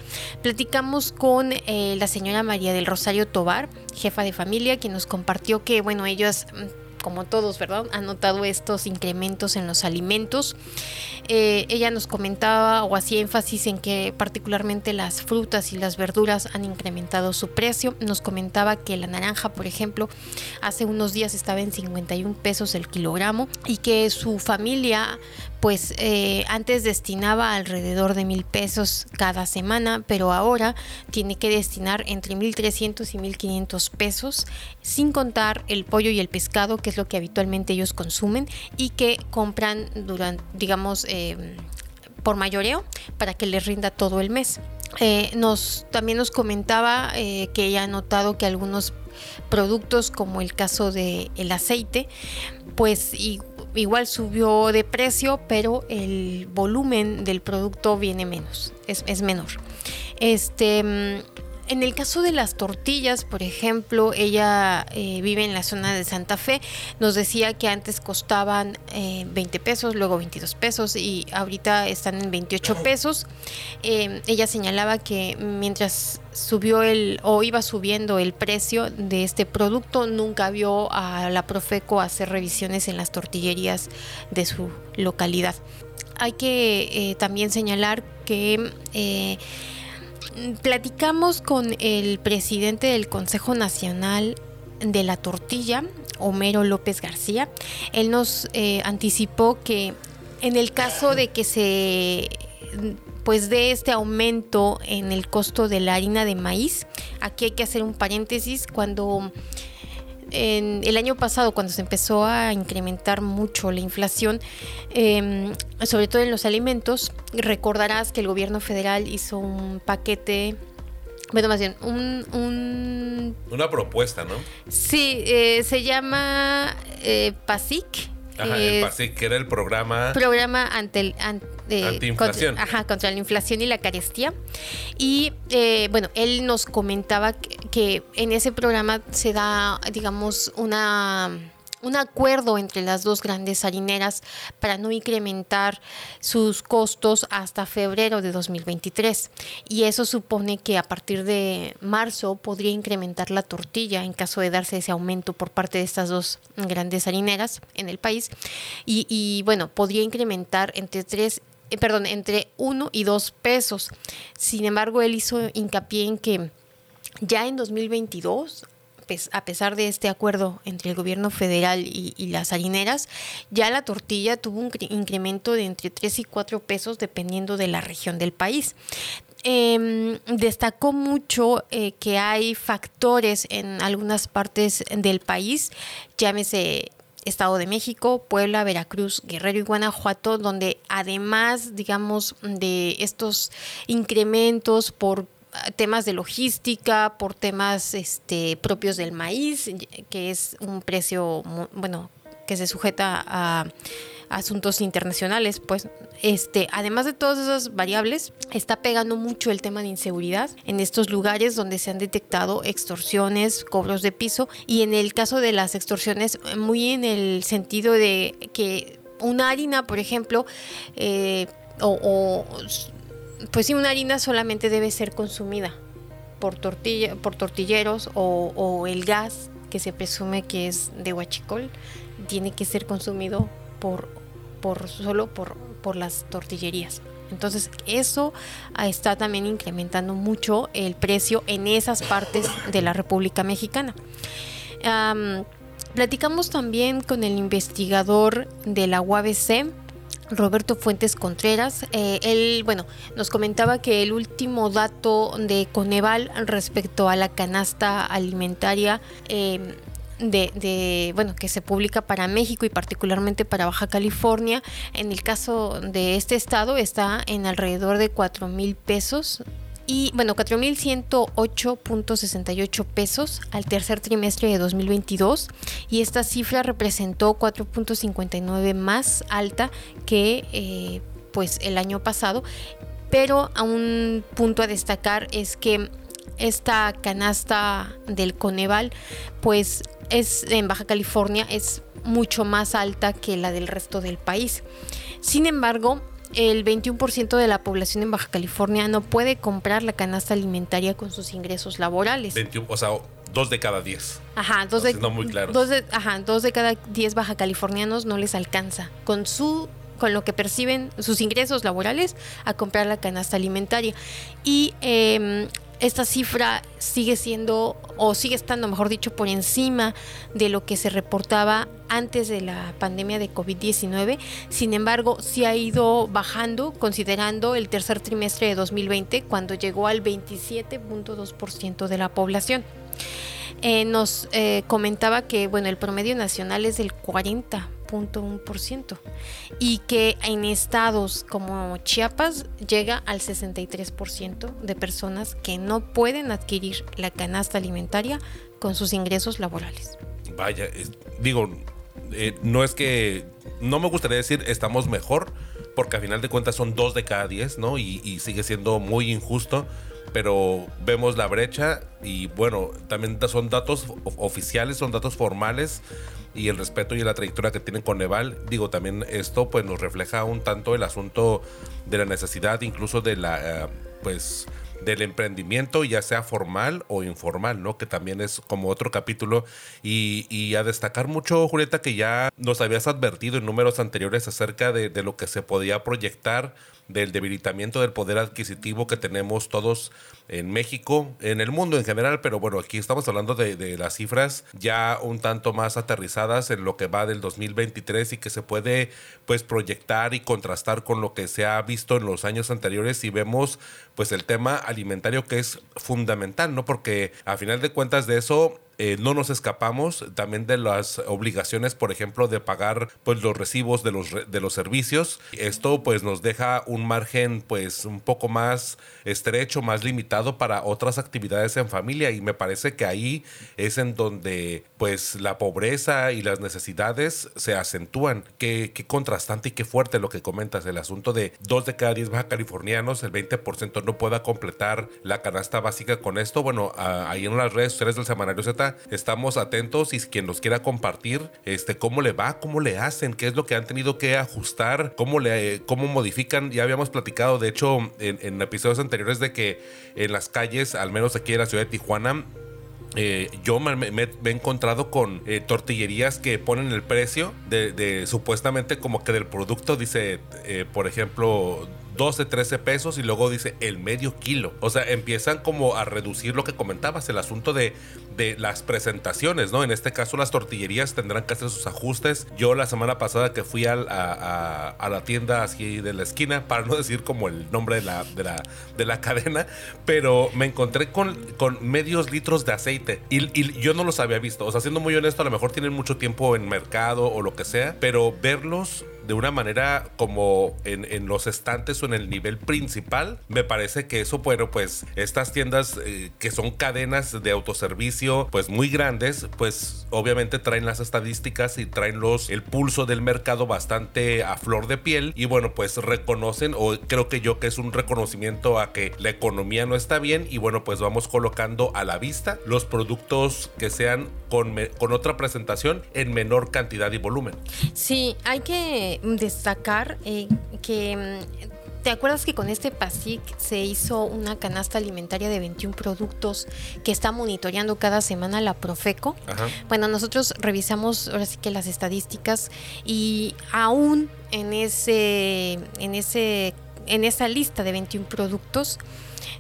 Platicamos con eh, la señora María del Rosario Tobar, jefa de familia, quien nos compartió que, bueno, ellos como todos, ¿verdad? Han notado estos incrementos en los alimentos. Eh, ella nos comentaba o hacía énfasis en que particularmente las frutas y las verduras han incrementado su precio. Nos comentaba que la naranja, por ejemplo, hace unos días estaba en 51 pesos el kilogramo y que su familia pues eh, antes destinaba alrededor de mil pesos cada semana, pero ahora tiene que destinar entre 1.300 y 1.500 pesos, sin contar el pollo y el pescado, que es lo que habitualmente ellos consumen y que compran durante, digamos, eh, por mayoreo para que les rinda todo el mes. Eh, nos, también nos comentaba que ella ha notado que algunos productos, como el caso del el aceite, pues y igual subió de precio, pero el volumen del producto viene menos, es, es menor. Este, mm, en el caso de las tortillas, por ejemplo, ella eh, vive en la zona de Santa Fe, nos decía que antes costaban 20 eh, pesos, luego 22 pesos y ahorita están en 28 pesos. Eh, ella señalaba que mientras subió el o iba subiendo el precio de este producto, nunca vio a la Profeco hacer revisiones en las tortillerías de su localidad. Hay que también señalar que platicamos con el presidente del Consejo Nacional de la Tortilla, Homero López García. Él nos eh, anticipó que en el caso de que se pues de este aumento en el costo de la harina de maíz, aquí hay que hacer un paréntesis cuando en el año pasado, cuando se empezó a incrementar mucho la inflación, em, sobre todo en los alimentos, recordarás que el gobierno federal hizo un paquete bueno, más bien, un, Una propuesta, ¿no? Sí, eh, se llama eh, PASIC. Ajá, el PASIC, que era el programa... Programa ante el, Anti-inflación. Contra, ajá, contra la inflación y la carestía. Y eh, bueno, él nos comentaba que, en ese programa se da, digamos, una un acuerdo entre las dos grandes harineras para no incrementar sus costos hasta febrero de 2023. Y eso supone que a partir de marzo podría incrementar la tortilla en caso de darse ese aumento por parte de estas dos grandes harineras en el país. Y, bueno, podría incrementar entre 3 eh, perdón, entre 1 y 2 pesos. Sin embargo, él hizo hincapié en que ya en 2022 a pesar de este acuerdo entre el gobierno federal y, las harineras, ya la tortilla tuvo un incremento de entre 3 y 4 pesos dependiendo de la región del país. Em, destacó mucho eh, que hay factores en algunas partes del país, llámese Estado de México, Puebla, Veracruz, Guerrero y Guanajuato, donde además, digamos, de estos incrementos por temas de logística, por temas este, propios del maíz, que es un precio, bueno, que se sujeta a asuntos internacionales, pues este, además de todas esas variables, está pegando mucho el tema de inseguridad en estos lugares donde se han detectado extorsiones, cobros de piso y en el caso de las extorsiones muy en el sentido de que una harina, por ejemplo, eh, o, pues sí, una harina solamente debe ser consumida por, tortilla, por tortilleros o, el gas que se presume que es de huachicol tiene que ser consumido por por solo por, por las tortillerías. Entonces eso está también incrementando mucho el precio en esas partes de la República Mexicana. platicamos también con el investigador de la UABC, Roberto Fuentes Contreras. Eh, él, bueno, nos comentaba que el último dato de Coneval respecto a la canasta alimentaria eh, de, bueno, que se publica para México y particularmente para Baja California. En el caso de este estado está en alrededor de 4 mil pesos y bueno, 4.108.68 pesos al tercer trimestre de 2022 y esta cifra representó 4.59 más alta que eh, pues el año pasado, pero a un punto a destacar es que esta canasta del Coneval pues es en Baja California es mucho más alta que la del resto del país. Sin embargo, el 21% de la población en Baja California no puede comprar la canasta alimentaria con sus ingresos laborales. 21, o sea, dos de cada diez. Ajá, dos, de, dos de, ajá, dos de cada diez baja californianos no les alcanza con su con lo que perciben sus ingresos laborales a comprar la canasta alimentaria. Y eh, esta cifra sigue siendo o sigue estando, mejor dicho, por encima de lo que se reportaba antes de la pandemia de COVID-19. Sin embargo, sí ha ido bajando considerando el tercer trimestre de 2020 cuando llegó al 27.2% de la población. Eh, nos eh, comentaba que bueno, el promedio nacional es del 40 ciento y que en estados como Chiapas llega al 63% de personas que no pueden adquirir la canasta alimentaria con sus ingresos laborales. Vaya, digo, eh, no es que, no me gustaría decir estamos mejor, porque a final de cuentas son dos de cada diez, ¿no? Y, y sigue siendo muy injusto pero vemos la brecha y bueno, también son datos oficiales, son datos formales y el respeto y la trayectoria que tienen con Neval, digo, también esto pues nos refleja un tanto el asunto de la necesidad incluso de la, eh, pues, del emprendimiento, ya sea formal o informal, ¿no? Que también es como otro capítulo. Y, y a destacar mucho, Julieta, que ya nos habías advertido en números anteriores acerca de, de lo que se podía proyectar del debilitamiento del poder adquisitivo que tenemos todos en México, en el mundo en general, pero bueno, aquí estamos hablando de, las cifras ya un tanto más aterrizadas en lo que va del 2023 y que se puede pues proyectar y contrastar con lo que se ha visto en los años anteriores y vemos pues el tema alimentario que es fundamental, ¿no? Porque a final de cuentas de eso eh, no nos escapamos también de las obligaciones, por ejemplo, de pagar pues los recibos de los, de los servicios. Esto pues nos deja un margen pues un poco más estrecho, más limitado para otras actividades en familia y me parece que ahí es en donde pues la pobreza y las necesidades se acentúan. Qué, qué contrastante y qué fuerte lo que comentas, el asunto de dos de cada diez baja californianos, el 20% no pueda completar la canasta básica con esto. Bueno, ahí en las redes sociales del Semanario Z estamos atentos y quien nos quiera compartir este, cómo le va, cómo le hacen, qué es lo que han tenido que ajustar, cómo, le, cómo modifican. Ya habíamos platicado, de hecho, en, episodios anteriores de que en las calles, al menos aquí en la ciudad de Tijuana, eh, yo me, he encontrado con eh, tortillerías que ponen el precio de, supuestamente como que del producto dice, eh, por ejemplo, 12, 13 pesos y luego dice el medio kilo. O sea, empiezan como a reducir lo que comentabas, el asunto de, de las presentaciones, ¿no? En este caso las tortillerías tendrán que hacer sus ajustes. Yo la semana pasada que fui a, a, la tienda así de la esquina, para no decir como el nombre de la, de la, de la cadena, pero me encontré con, con medios litros de aceite y, y yo no los había visto. O sea, siendo muy honesto, a lo mejor tienen mucho tiempo en mercado o lo que sea, pero verlos de una manera como en, en, los estantes o en el nivel principal, me parece que eso, bueno, pues estas tiendas eh, que son cadenas de autoservicio, pues muy grandes, pues obviamente traen las estadísticas y traen los, el pulso del mercado bastante a flor de piel y bueno, pues reconocen o creo que yo que es un reconocimiento a que la economía no está bien y bueno, pues vamos colocando a la vista los productos que sean con, con otra presentación en menor cantidad y volumen. Sí, hay que destacar eh, que mm, ¿Te acuerdas que con este PASIC se hizo una canasta alimentaria de 21 productos que está monitoreando cada semana la Profeco? Bueno, nosotros revisamos ahora sí que las estadísticas y aún en ese en ese en esa lista de 21 productos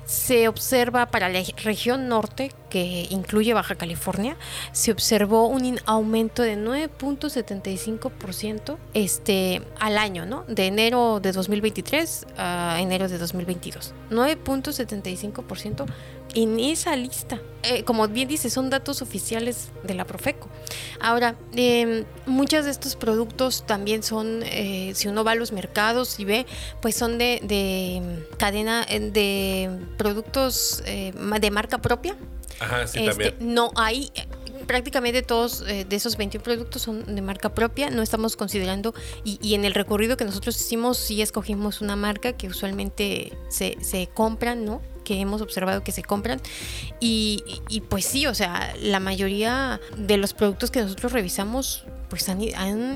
se observa para la región norte, que incluye Baja California, se observó un aumento de 9.75% este, al año, ¿no? De enero de 2023 a enero de 2022. 9.75% en esa lista. Eh, como bien dice, son datos oficiales de la Profeco. Ahora, eh, muchos de estos productos también son, eh, si uno va a los mercados y ve, pues son de, de cadena, de productos de marca propia. Ajá, sí, también. Este, no hay prácticamente todos de esos 21 productos son de marca propia, no estamos considerando, y, y, en el recorrido que nosotros hicimos sí escogimos una marca que usualmente se, se compran, ¿no? Que hemos observado que se compran. Y, y, pues sí, o sea, la mayoría de los productos que nosotros revisamos pues han,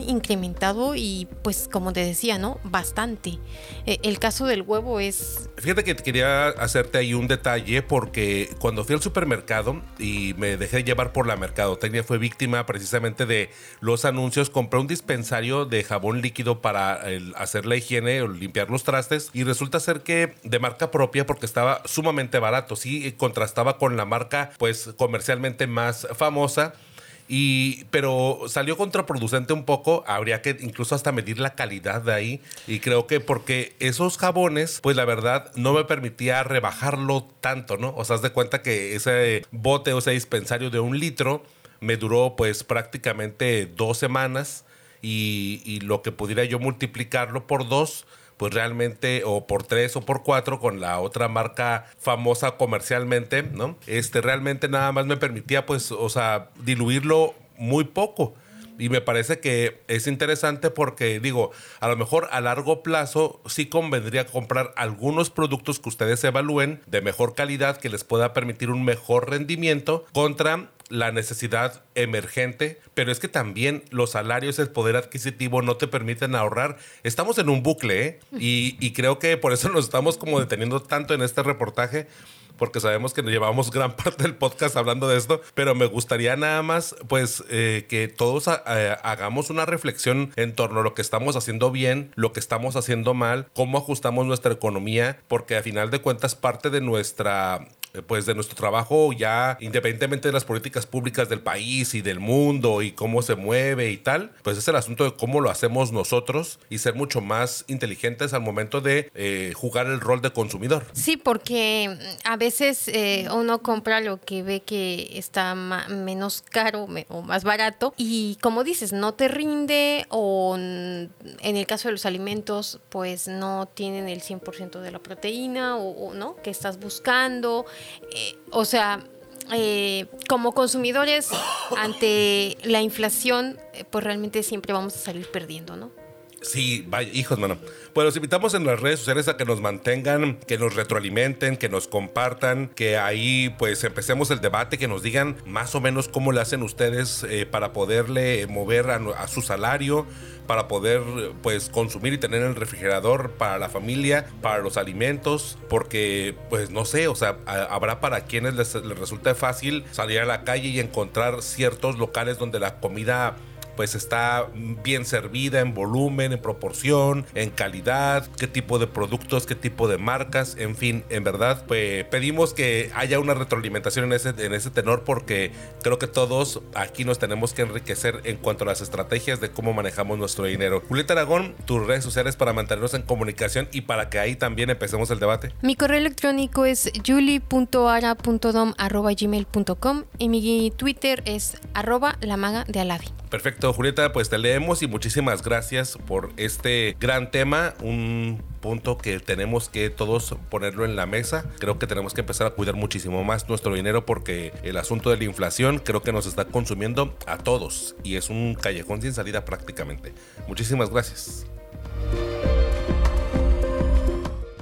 incrementado y pues como te decía, ¿no? Bastante. E, el caso del huevo es... Fíjate que quería hacerte ahí un detalle porque cuando fui al supermercado y me dejé llevar por la mercadotecnia fue víctima precisamente de los anuncios, compré un dispensario de jabón líquido para hacer la higiene o limpiar los trastes y resulta ser que de marca propia porque estaba sumamente barato, sí, contrastaba con la marca pues comercialmente más famosa y, pero salió contraproducente un poco. Habría que incluso hasta medir la calidad de ahí. Y creo que porque esos jabones, pues la verdad, no me permitía rebajarlo tanto, ¿no? O sea, haz de cuenta que ese bote o ese dispensario de un litro me duró pues prácticamente dos semanas. Y, y lo que pudiera yo multiplicarlo por dos, pues realmente, o por tres o por cuatro con la otra marca famosa comercialmente, ¿no? Este realmente nada más me permitía, pues, o sea, diluirlo muy poco. Y me parece que es interesante porque, digo, a lo mejor a largo plazo sí convendría comprar algunos productos que ustedes evalúen de mejor calidad que les pueda permitir un mejor rendimiento contra la necesidad emergente, pero es que también los salarios, el poder adquisitivo no te permiten ahorrar. Estamos en un bucle, ¿eh? y, y creo que por eso nos estamos como deteniendo tanto en este reportaje, porque sabemos que nos llevamos gran (laughs) parte del podcast hablando de esto, pero me gustaría nada más, pues, eh, que todos eh, hagamos una reflexión en torno a lo que estamos haciendo bien, lo que estamos haciendo mal, cómo ajustamos nuestra economía, porque a final de cuentas parte de nuestra pues de nuestro trabajo ya independientemente de las políticas públicas del país y del mundo y cómo se mueve y tal, pues es el asunto de cómo lo hacemos nosotros y ser mucho más inteligentes al momento de eh, jugar el rol de consumidor. Sí, porque mm, a veces eh, uno compra lo que ve que está menos caro o más barato y como dices, no te rinde o en el caso de los alimentos pues no tienen el 100% de la proteína o no que estás buscando eh, o sea, eh, como consumidores ante la inflación, eh, pues realmente siempre vamos a salir perdiendo, ¿no? Sí, vaya, hijos, mano. Pues los invitamos en las redes sociales a que nos mantengan, que nos retroalimenten, que nos compartan, que ahí pues empecemos el debate, que nos digan más o menos cómo le hacen ustedes para poderle mover a su salario, para poder pues consumir y tener el refrigerador para la familia, para los alimentos, porque pues no sé, o sea, habrá para quienes les, les resulte fácil salir a la calle y encontrar ciertos locales donde la comida pues está bien servida en volumen, en proporción, en calidad, qué tipo de productos, qué tipo de marcas, en fin, en verdad, pues pedimos que haya una retroalimentación en ese, en ese tenor porque creo que todos aquí nos tenemos que enriquecer en cuanto a las estrategias de cómo manejamos nuestro dinero. Julieta Aragón, tus redes sociales para mantenernos en comunicación y para que ahí también empecemos el debate. Mi correo electrónico es julie.ara.dom.gmail.com y mi Twitter es arroba la maga de Alavi. Perfecto. Julieta, pues te leemos y muchísimas gracias por este gran tema, un punto que tenemos que todos ponerlo en la mesa. Creo que tenemos que empezar a cuidar muchísimo más nuestro dinero porque el asunto de la inflación creo que nos está consumiendo a todos y es un callejón sin salida prácticamente. Muchísimas gracias.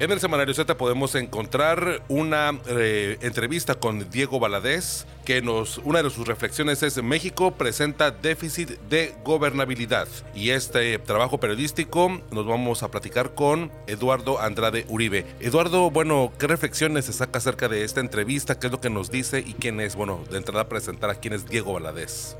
En el Semanario Z podemos encontrar una eh, entrevista con Diego Valadez, que nos, una de sus reflexiones es México presenta déficit de gobernabilidad. Y este trabajo periodístico nos vamos a platicar con Eduardo Andrade Uribe. Eduardo, bueno, ¿qué reflexiones se saca acerca de esta entrevista? ¿Qué es lo que nos dice? ¿Y quién es? Bueno, de entrada presentar a quién es Diego Valadez.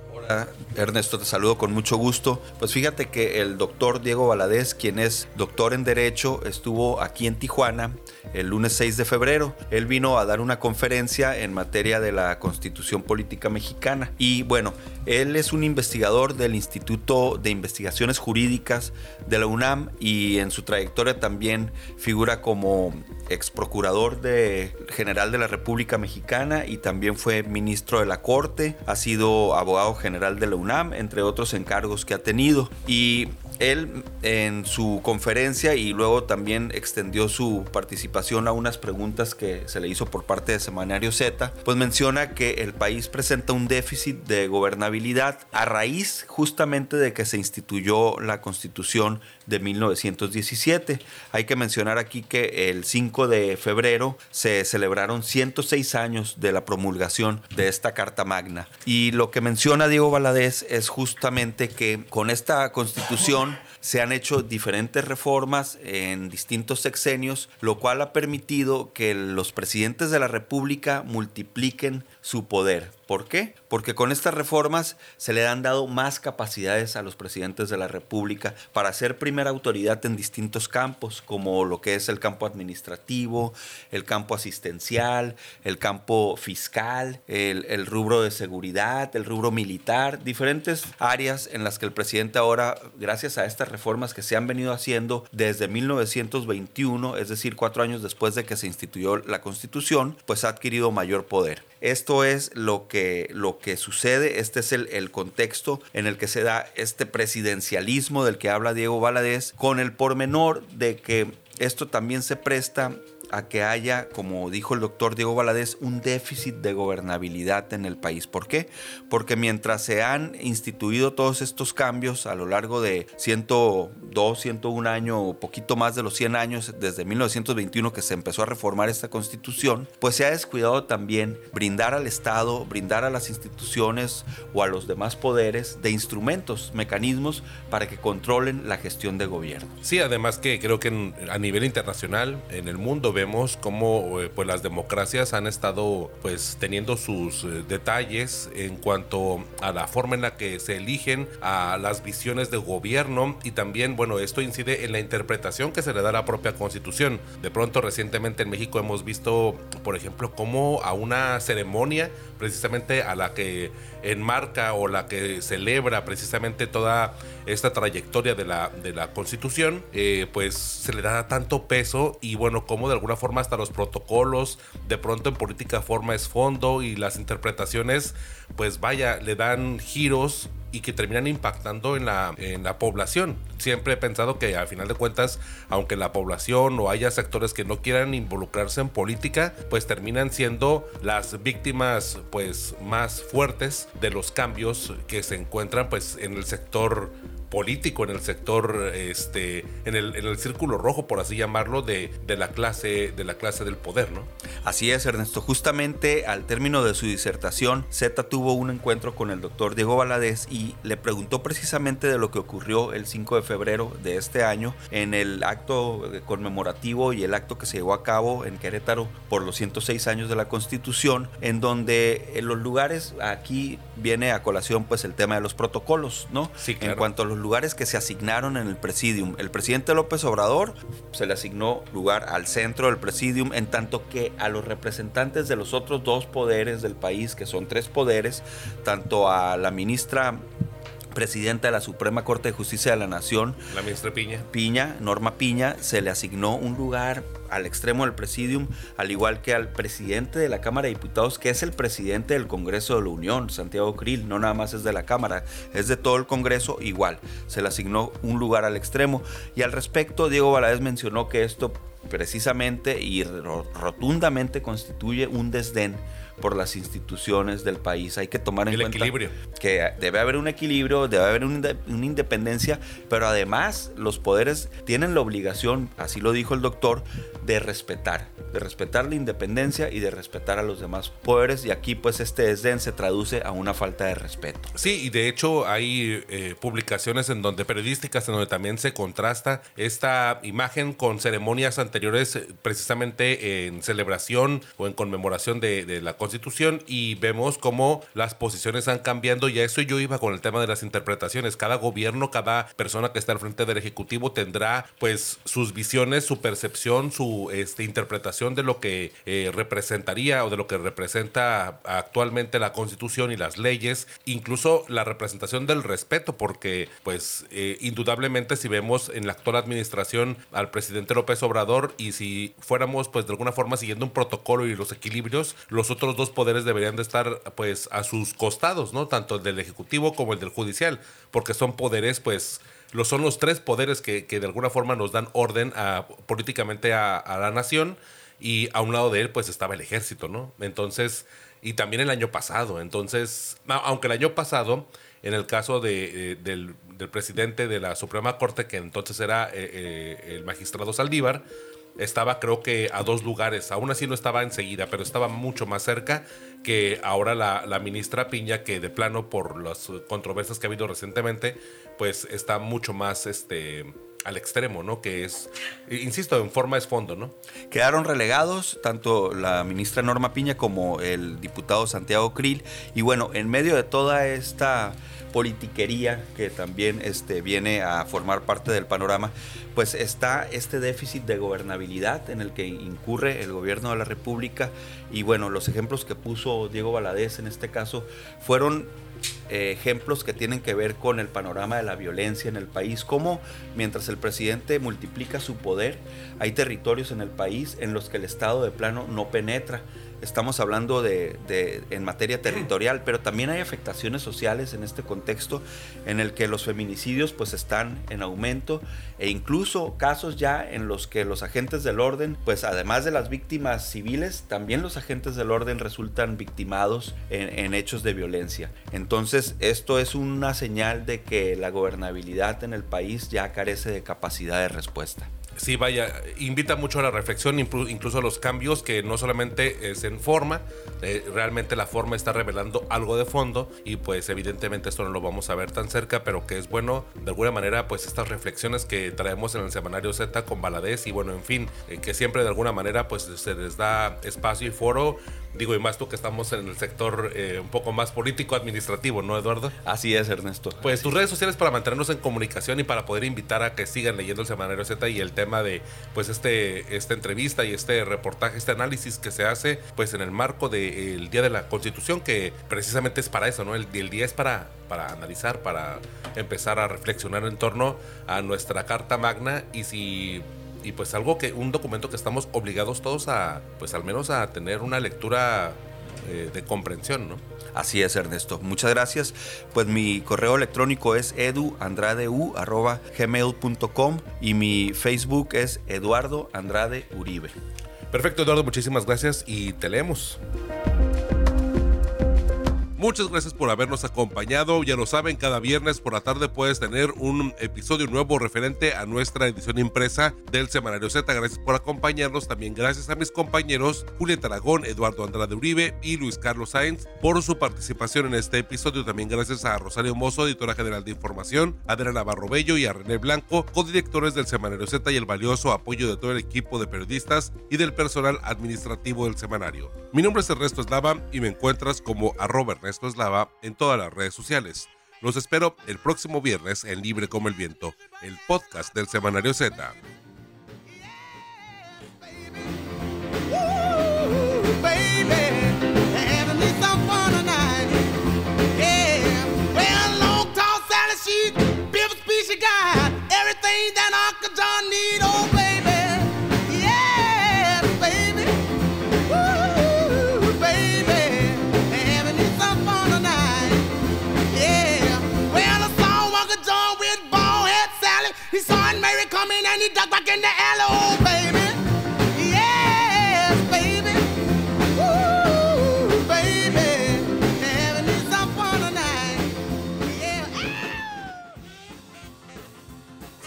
Ernesto, te saludo con mucho gusto. Pues fíjate que el doctor Diego Valadez, quien es doctor en Derecho, estuvo aquí en Tijuana el lunes 6 de febrero. Él vino a dar una conferencia en materia de la Constitución Política Mexicana. Y bueno, él es un investigador del Instituto de Investigaciones Jurídicas de la UNAM y en su trayectoria también figura como ex procurador de, general de la República Mexicana y también fue ministro de la Corte, ha sido abogado general de la UNAM, entre otros encargos que ha tenido. Y él en su conferencia y luego también extendió su participación a unas preguntas que se le hizo por parte de Semanario Z, pues menciona que el país presenta un déficit de gobernabilidad a raíz justamente de que se instituyó la constitución de 1917. Hay que mencionar aquí que el 5 de febrero se celebraron 106 años de la promulgación de esta Carta Magna. Y lo que menciona Diego Valadez es justamente que con esta constitución se han hecho diferentes reformas en distintos sexenios, lo cual ha permitido que los presidentes de la República multipliquen su poder. ¿Por qué? Porque con estas reformas se le han dado más capacidades a los presidentes de la República para ser primera autoridad en distintos campos, como lo que es el campo administrativo, el campo asistencial, el campo fiscal, el, rubro de seguridad, el rubro militar, diferentes áreas en las que el presidente ahora, gracias a estas reformas que se han venido haciendo desde 1921, es decir, cuatro años después de que se instituyó la Constitución, pues ha adquirido mayor poder. Esto es lo que, lo que sucede, este es el, contexto en el que se da este presidencialismo del que habla Diego Valadez, con el pormenor de que esto también se presta a que haya, como dijo el doctor Diego Valadez, un déficit de gobernabilidad en el país. ¿Por qué? Porque mientras se han instituido todos estos cambios a lo largo de 102, 101 años o poquito más de los 100 años desde 1921 que se empezó a reformar esta constitución, pues se ha descuidado también brindar al Estado, brindar a las instituciones o a los demás poderes de instrumentos, mecanismos para que controlen la gestión de gobierno. Sí, además que creo que a nivel internacional, en el mundo, vemos cómo eh, pues las democracias han estado pues teniendo sus eh, detalles en cuanto a la forma en la que se eligen a las visiones de gobierno y también bueno esto incide en la interpretación que se le da a la propia constitución. De pronto recientemente en México hemos visto por ejemplo cómo a una ceremonia precisamente a la que enmarca o la que celebra precisamente toda esta trayectoria de la, de la constitución, eh, pues se le da tanto peso y bueno, como de alguna forma hasta los protocolos, de pronto en política forma es fondo y las interpretaciones, pues vaya, le dan giros y que terminan impactando en la, en la población. Siempre he pensado que al final de cuentas, aunque la población o haya sectores que no quieran involucrarse en política, pues terminan siendo las víctimas pues más fuertes de los cambios que se encuentran pues en el sector político en el sector, este, en el, en el círculo rojo, por así llamarlo, de, de, la clase, de la clase del poder, ¿no? Así es, Ernesto. Justamente al término de su disertación, Z tuvo un encuentro con el doctor Diego Valadez y le preguntó precisamente de lo que ocurrió el 5 de febrero de este año en el acto conmemorativo y el acto que se llevó a cabo en Querétaro por los 106 años de la Constitución, en donde en los lugares, aquí viene a colación pues el tema de los protocolos, ¿no? Sí, claro. En cuanto a los lugares que se asignaron en el presidium. El presidente López Obrador se le asignó lugar al centro del presidium, en tanto que a los representantes de los otros dos poderes del país, que son tres poderes, tanto a la ministra presidenta de la Suprema Corte de Justicia de la Nación, la ministra Piña. Piña, Norma Piña, se le asignó un lugar al extremo del presidium, al igual que al presidente de la Cámara de Diputados, que es el presidente del Congreso de la Unión, Santiago Krill, no nada más es de la Cámara, es de todo el Congreso, igual, se le asignó un lugar al extremo. Y al respecto, Diego Valadez mencionó que esto precisamente y rotundamente constituye un desdén por las instituciones del país. Hay que tomar en cuenta que debe haber un equilibrio, debe haber una, independencia, pero además los poderes tienen la obligación, así lo dijo el doctor, de respetar, de respetar la independencia y de respetar a los demás poderes. Y aquí pues este desdén se traduce a una falta de respeto. Sí, y de hecho hay eh, publicaciones en donde periodísticas en donde también se contrasta esta imagen con ceremonias anteriores eh, precisamente en celebración o en conmemoración de, de la Constitución y vemos cómo las posiciones han cambiando y a eso yo iba con el tema de las interpretaciones. Cada gobierno, cada persona que está al frente del Ejecutivo tendrá pues sus visiones, su percepción, su este, interpretación de lo que eh, representaría o de lo que representa actualmente la Constitución y las leyes, incluso la representación del respeto, porque pues eh, indudablemente si vemos en la actual administración al presidente López Obrador y si fuéramos pues de alguna forma siguiendo un protocolo y los equilibrios, los otros dos poderes deberían de estar pues a sus costados, ¿no? Tanto el del Ejecutivo como el del Judicial, porque son poderes pues los son los tres poderes que, de alguna forma nos dan orden a, políticamente a, la nación y a un lado de él pues estaba el ejército, ¿no? Entonces, y también el año pasado, entonces, aunque el año pasado, en el caso de, eh, del, presidente de la Suprema Corte, que entonces era eh, eh, el magistrado Saldívar, estaba creo que a dos lugares, aún así no estaba enseguida, pero estaba mucho más cerca que ahora la, ministra Piña, que de plano por las controversias que ha habido recientemente, pues está mucho más este al extremo, ¿no? Que es, insisto, en forma es fondo, ¿no? Quedaron relegados tanto la ministra Norma Piña como el diputado Santiago Krill. Y bueno, en medio de toda esta politiquería que también este, viene a formar parte del panorama, pues está este déficit de gobernabilidad en el que incurre el gobierno de la República. Y bueno, los ejemplos que puso Diego Valadez en este caso fueron eh, ejemplos que tienen que ver con el panorama de la violencia en el país, como mientras el presidente multiplica su poder, hay territorios en el país en los que el Estado de plano no penetra estamos hablando de, en materia territorial, pero también hay afectaciones sociales en este contexto en el que los feminicidios pues están en aumento e incluso casos ya en los que los agentes del orden, pues además de las víctimas civiles, también los agentes del orden resultan victimados en hechos de violencia. Entonces esto es una señal de que la gobernabilidad en el país ya carece de capacidad de respuesta. Sí, vaya, invita mucho a la reflexión, incluso a los cambios, que no solamente es en forma, eh, realmente la forma está revelando algo de fondo y pues evidentemente esto no lo vamos a ver tan cerca, pero que es bueno de alguna manera pues estas reflexiones que traemos en el semanario Z con Baladez y bueno, en fin, eh, que siempre de alguna manera pues se les da espacio y foro Digo, y más tú que estamos en el sector eh, un poco más político-administrativo, ¿no, Eduardo? Así es, Ernesto. Pues tus redes sociales para mantenernos en comunicación y para poder invitar a que sigan leyendo el Semanario Z y el tema de, pues, este, esta entrevista y este reportaje, este análisis que se hace, pues, en el marco del Día de la Constitución, que precisamente es para eso, ¿no? El, el día es para, para analizar, para empezar a reflexionar en torno a nuestra Carta Magna y si y pues algo que, un documento que estamos obligados todos a, pues al menos a tener una lectura eh, de comprensión, ¿no? Así es, Ernesto. Muchas gracias. Pues mi correo electrónico es eduandradeu.gmail.com y mi Facebook es Eduardo Andrade Uribe. Perfecto, Eduardo. Muchísimas gracias y te leemos. Muchas gracias por habernos acompañado. Ya lo saben, cada viernes por la tarde puedes tener un episodio nuevo referente a nuestra edición impresa del Semanario Z. Gracias por acompañarnos. También gracias a mis compañeros Julieta Aragón, Eduardo Andrade Uribe y Luis Carlos Sainz por su participación en este episodio. También gracias a Rosario Mozo, editora general de información, Adriana Navarro Bello y a René Blanco, codirectores del Semanario Z y el valioso apoyo de todo el equipo de periodistas y del personal administrativo del semanario. Mi nombre es Ernesto Eslava y me encuentras como arroba Ernesto esto es Lava en todas las redes sociales. Los espero el próximo viernes en Libre como el Viento, el podcast del Semanario Z.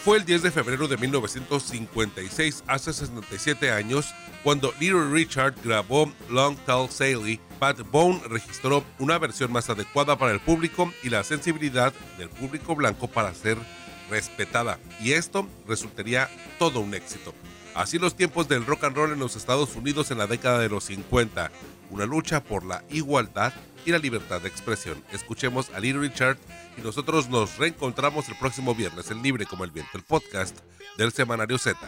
Fue el 10 de febrero de 1956, hace 67 años, cuando Little Richard grabó Long Tall Sally. Pat Bone registró una versión más adecuada para el público y la sensibilidad del público blanco para ser respetada. Y esto resultaría todo un éxito. Así los tiempos del rock and roll en los Estados Unidos en la década de los 50. Una lucha por la igualdad y la libertad de expresión. Escuchemos a Little Richard y nosotros nos reencontramos el próximo viernes en Libre como el Viento, el podcast del Semanario Z.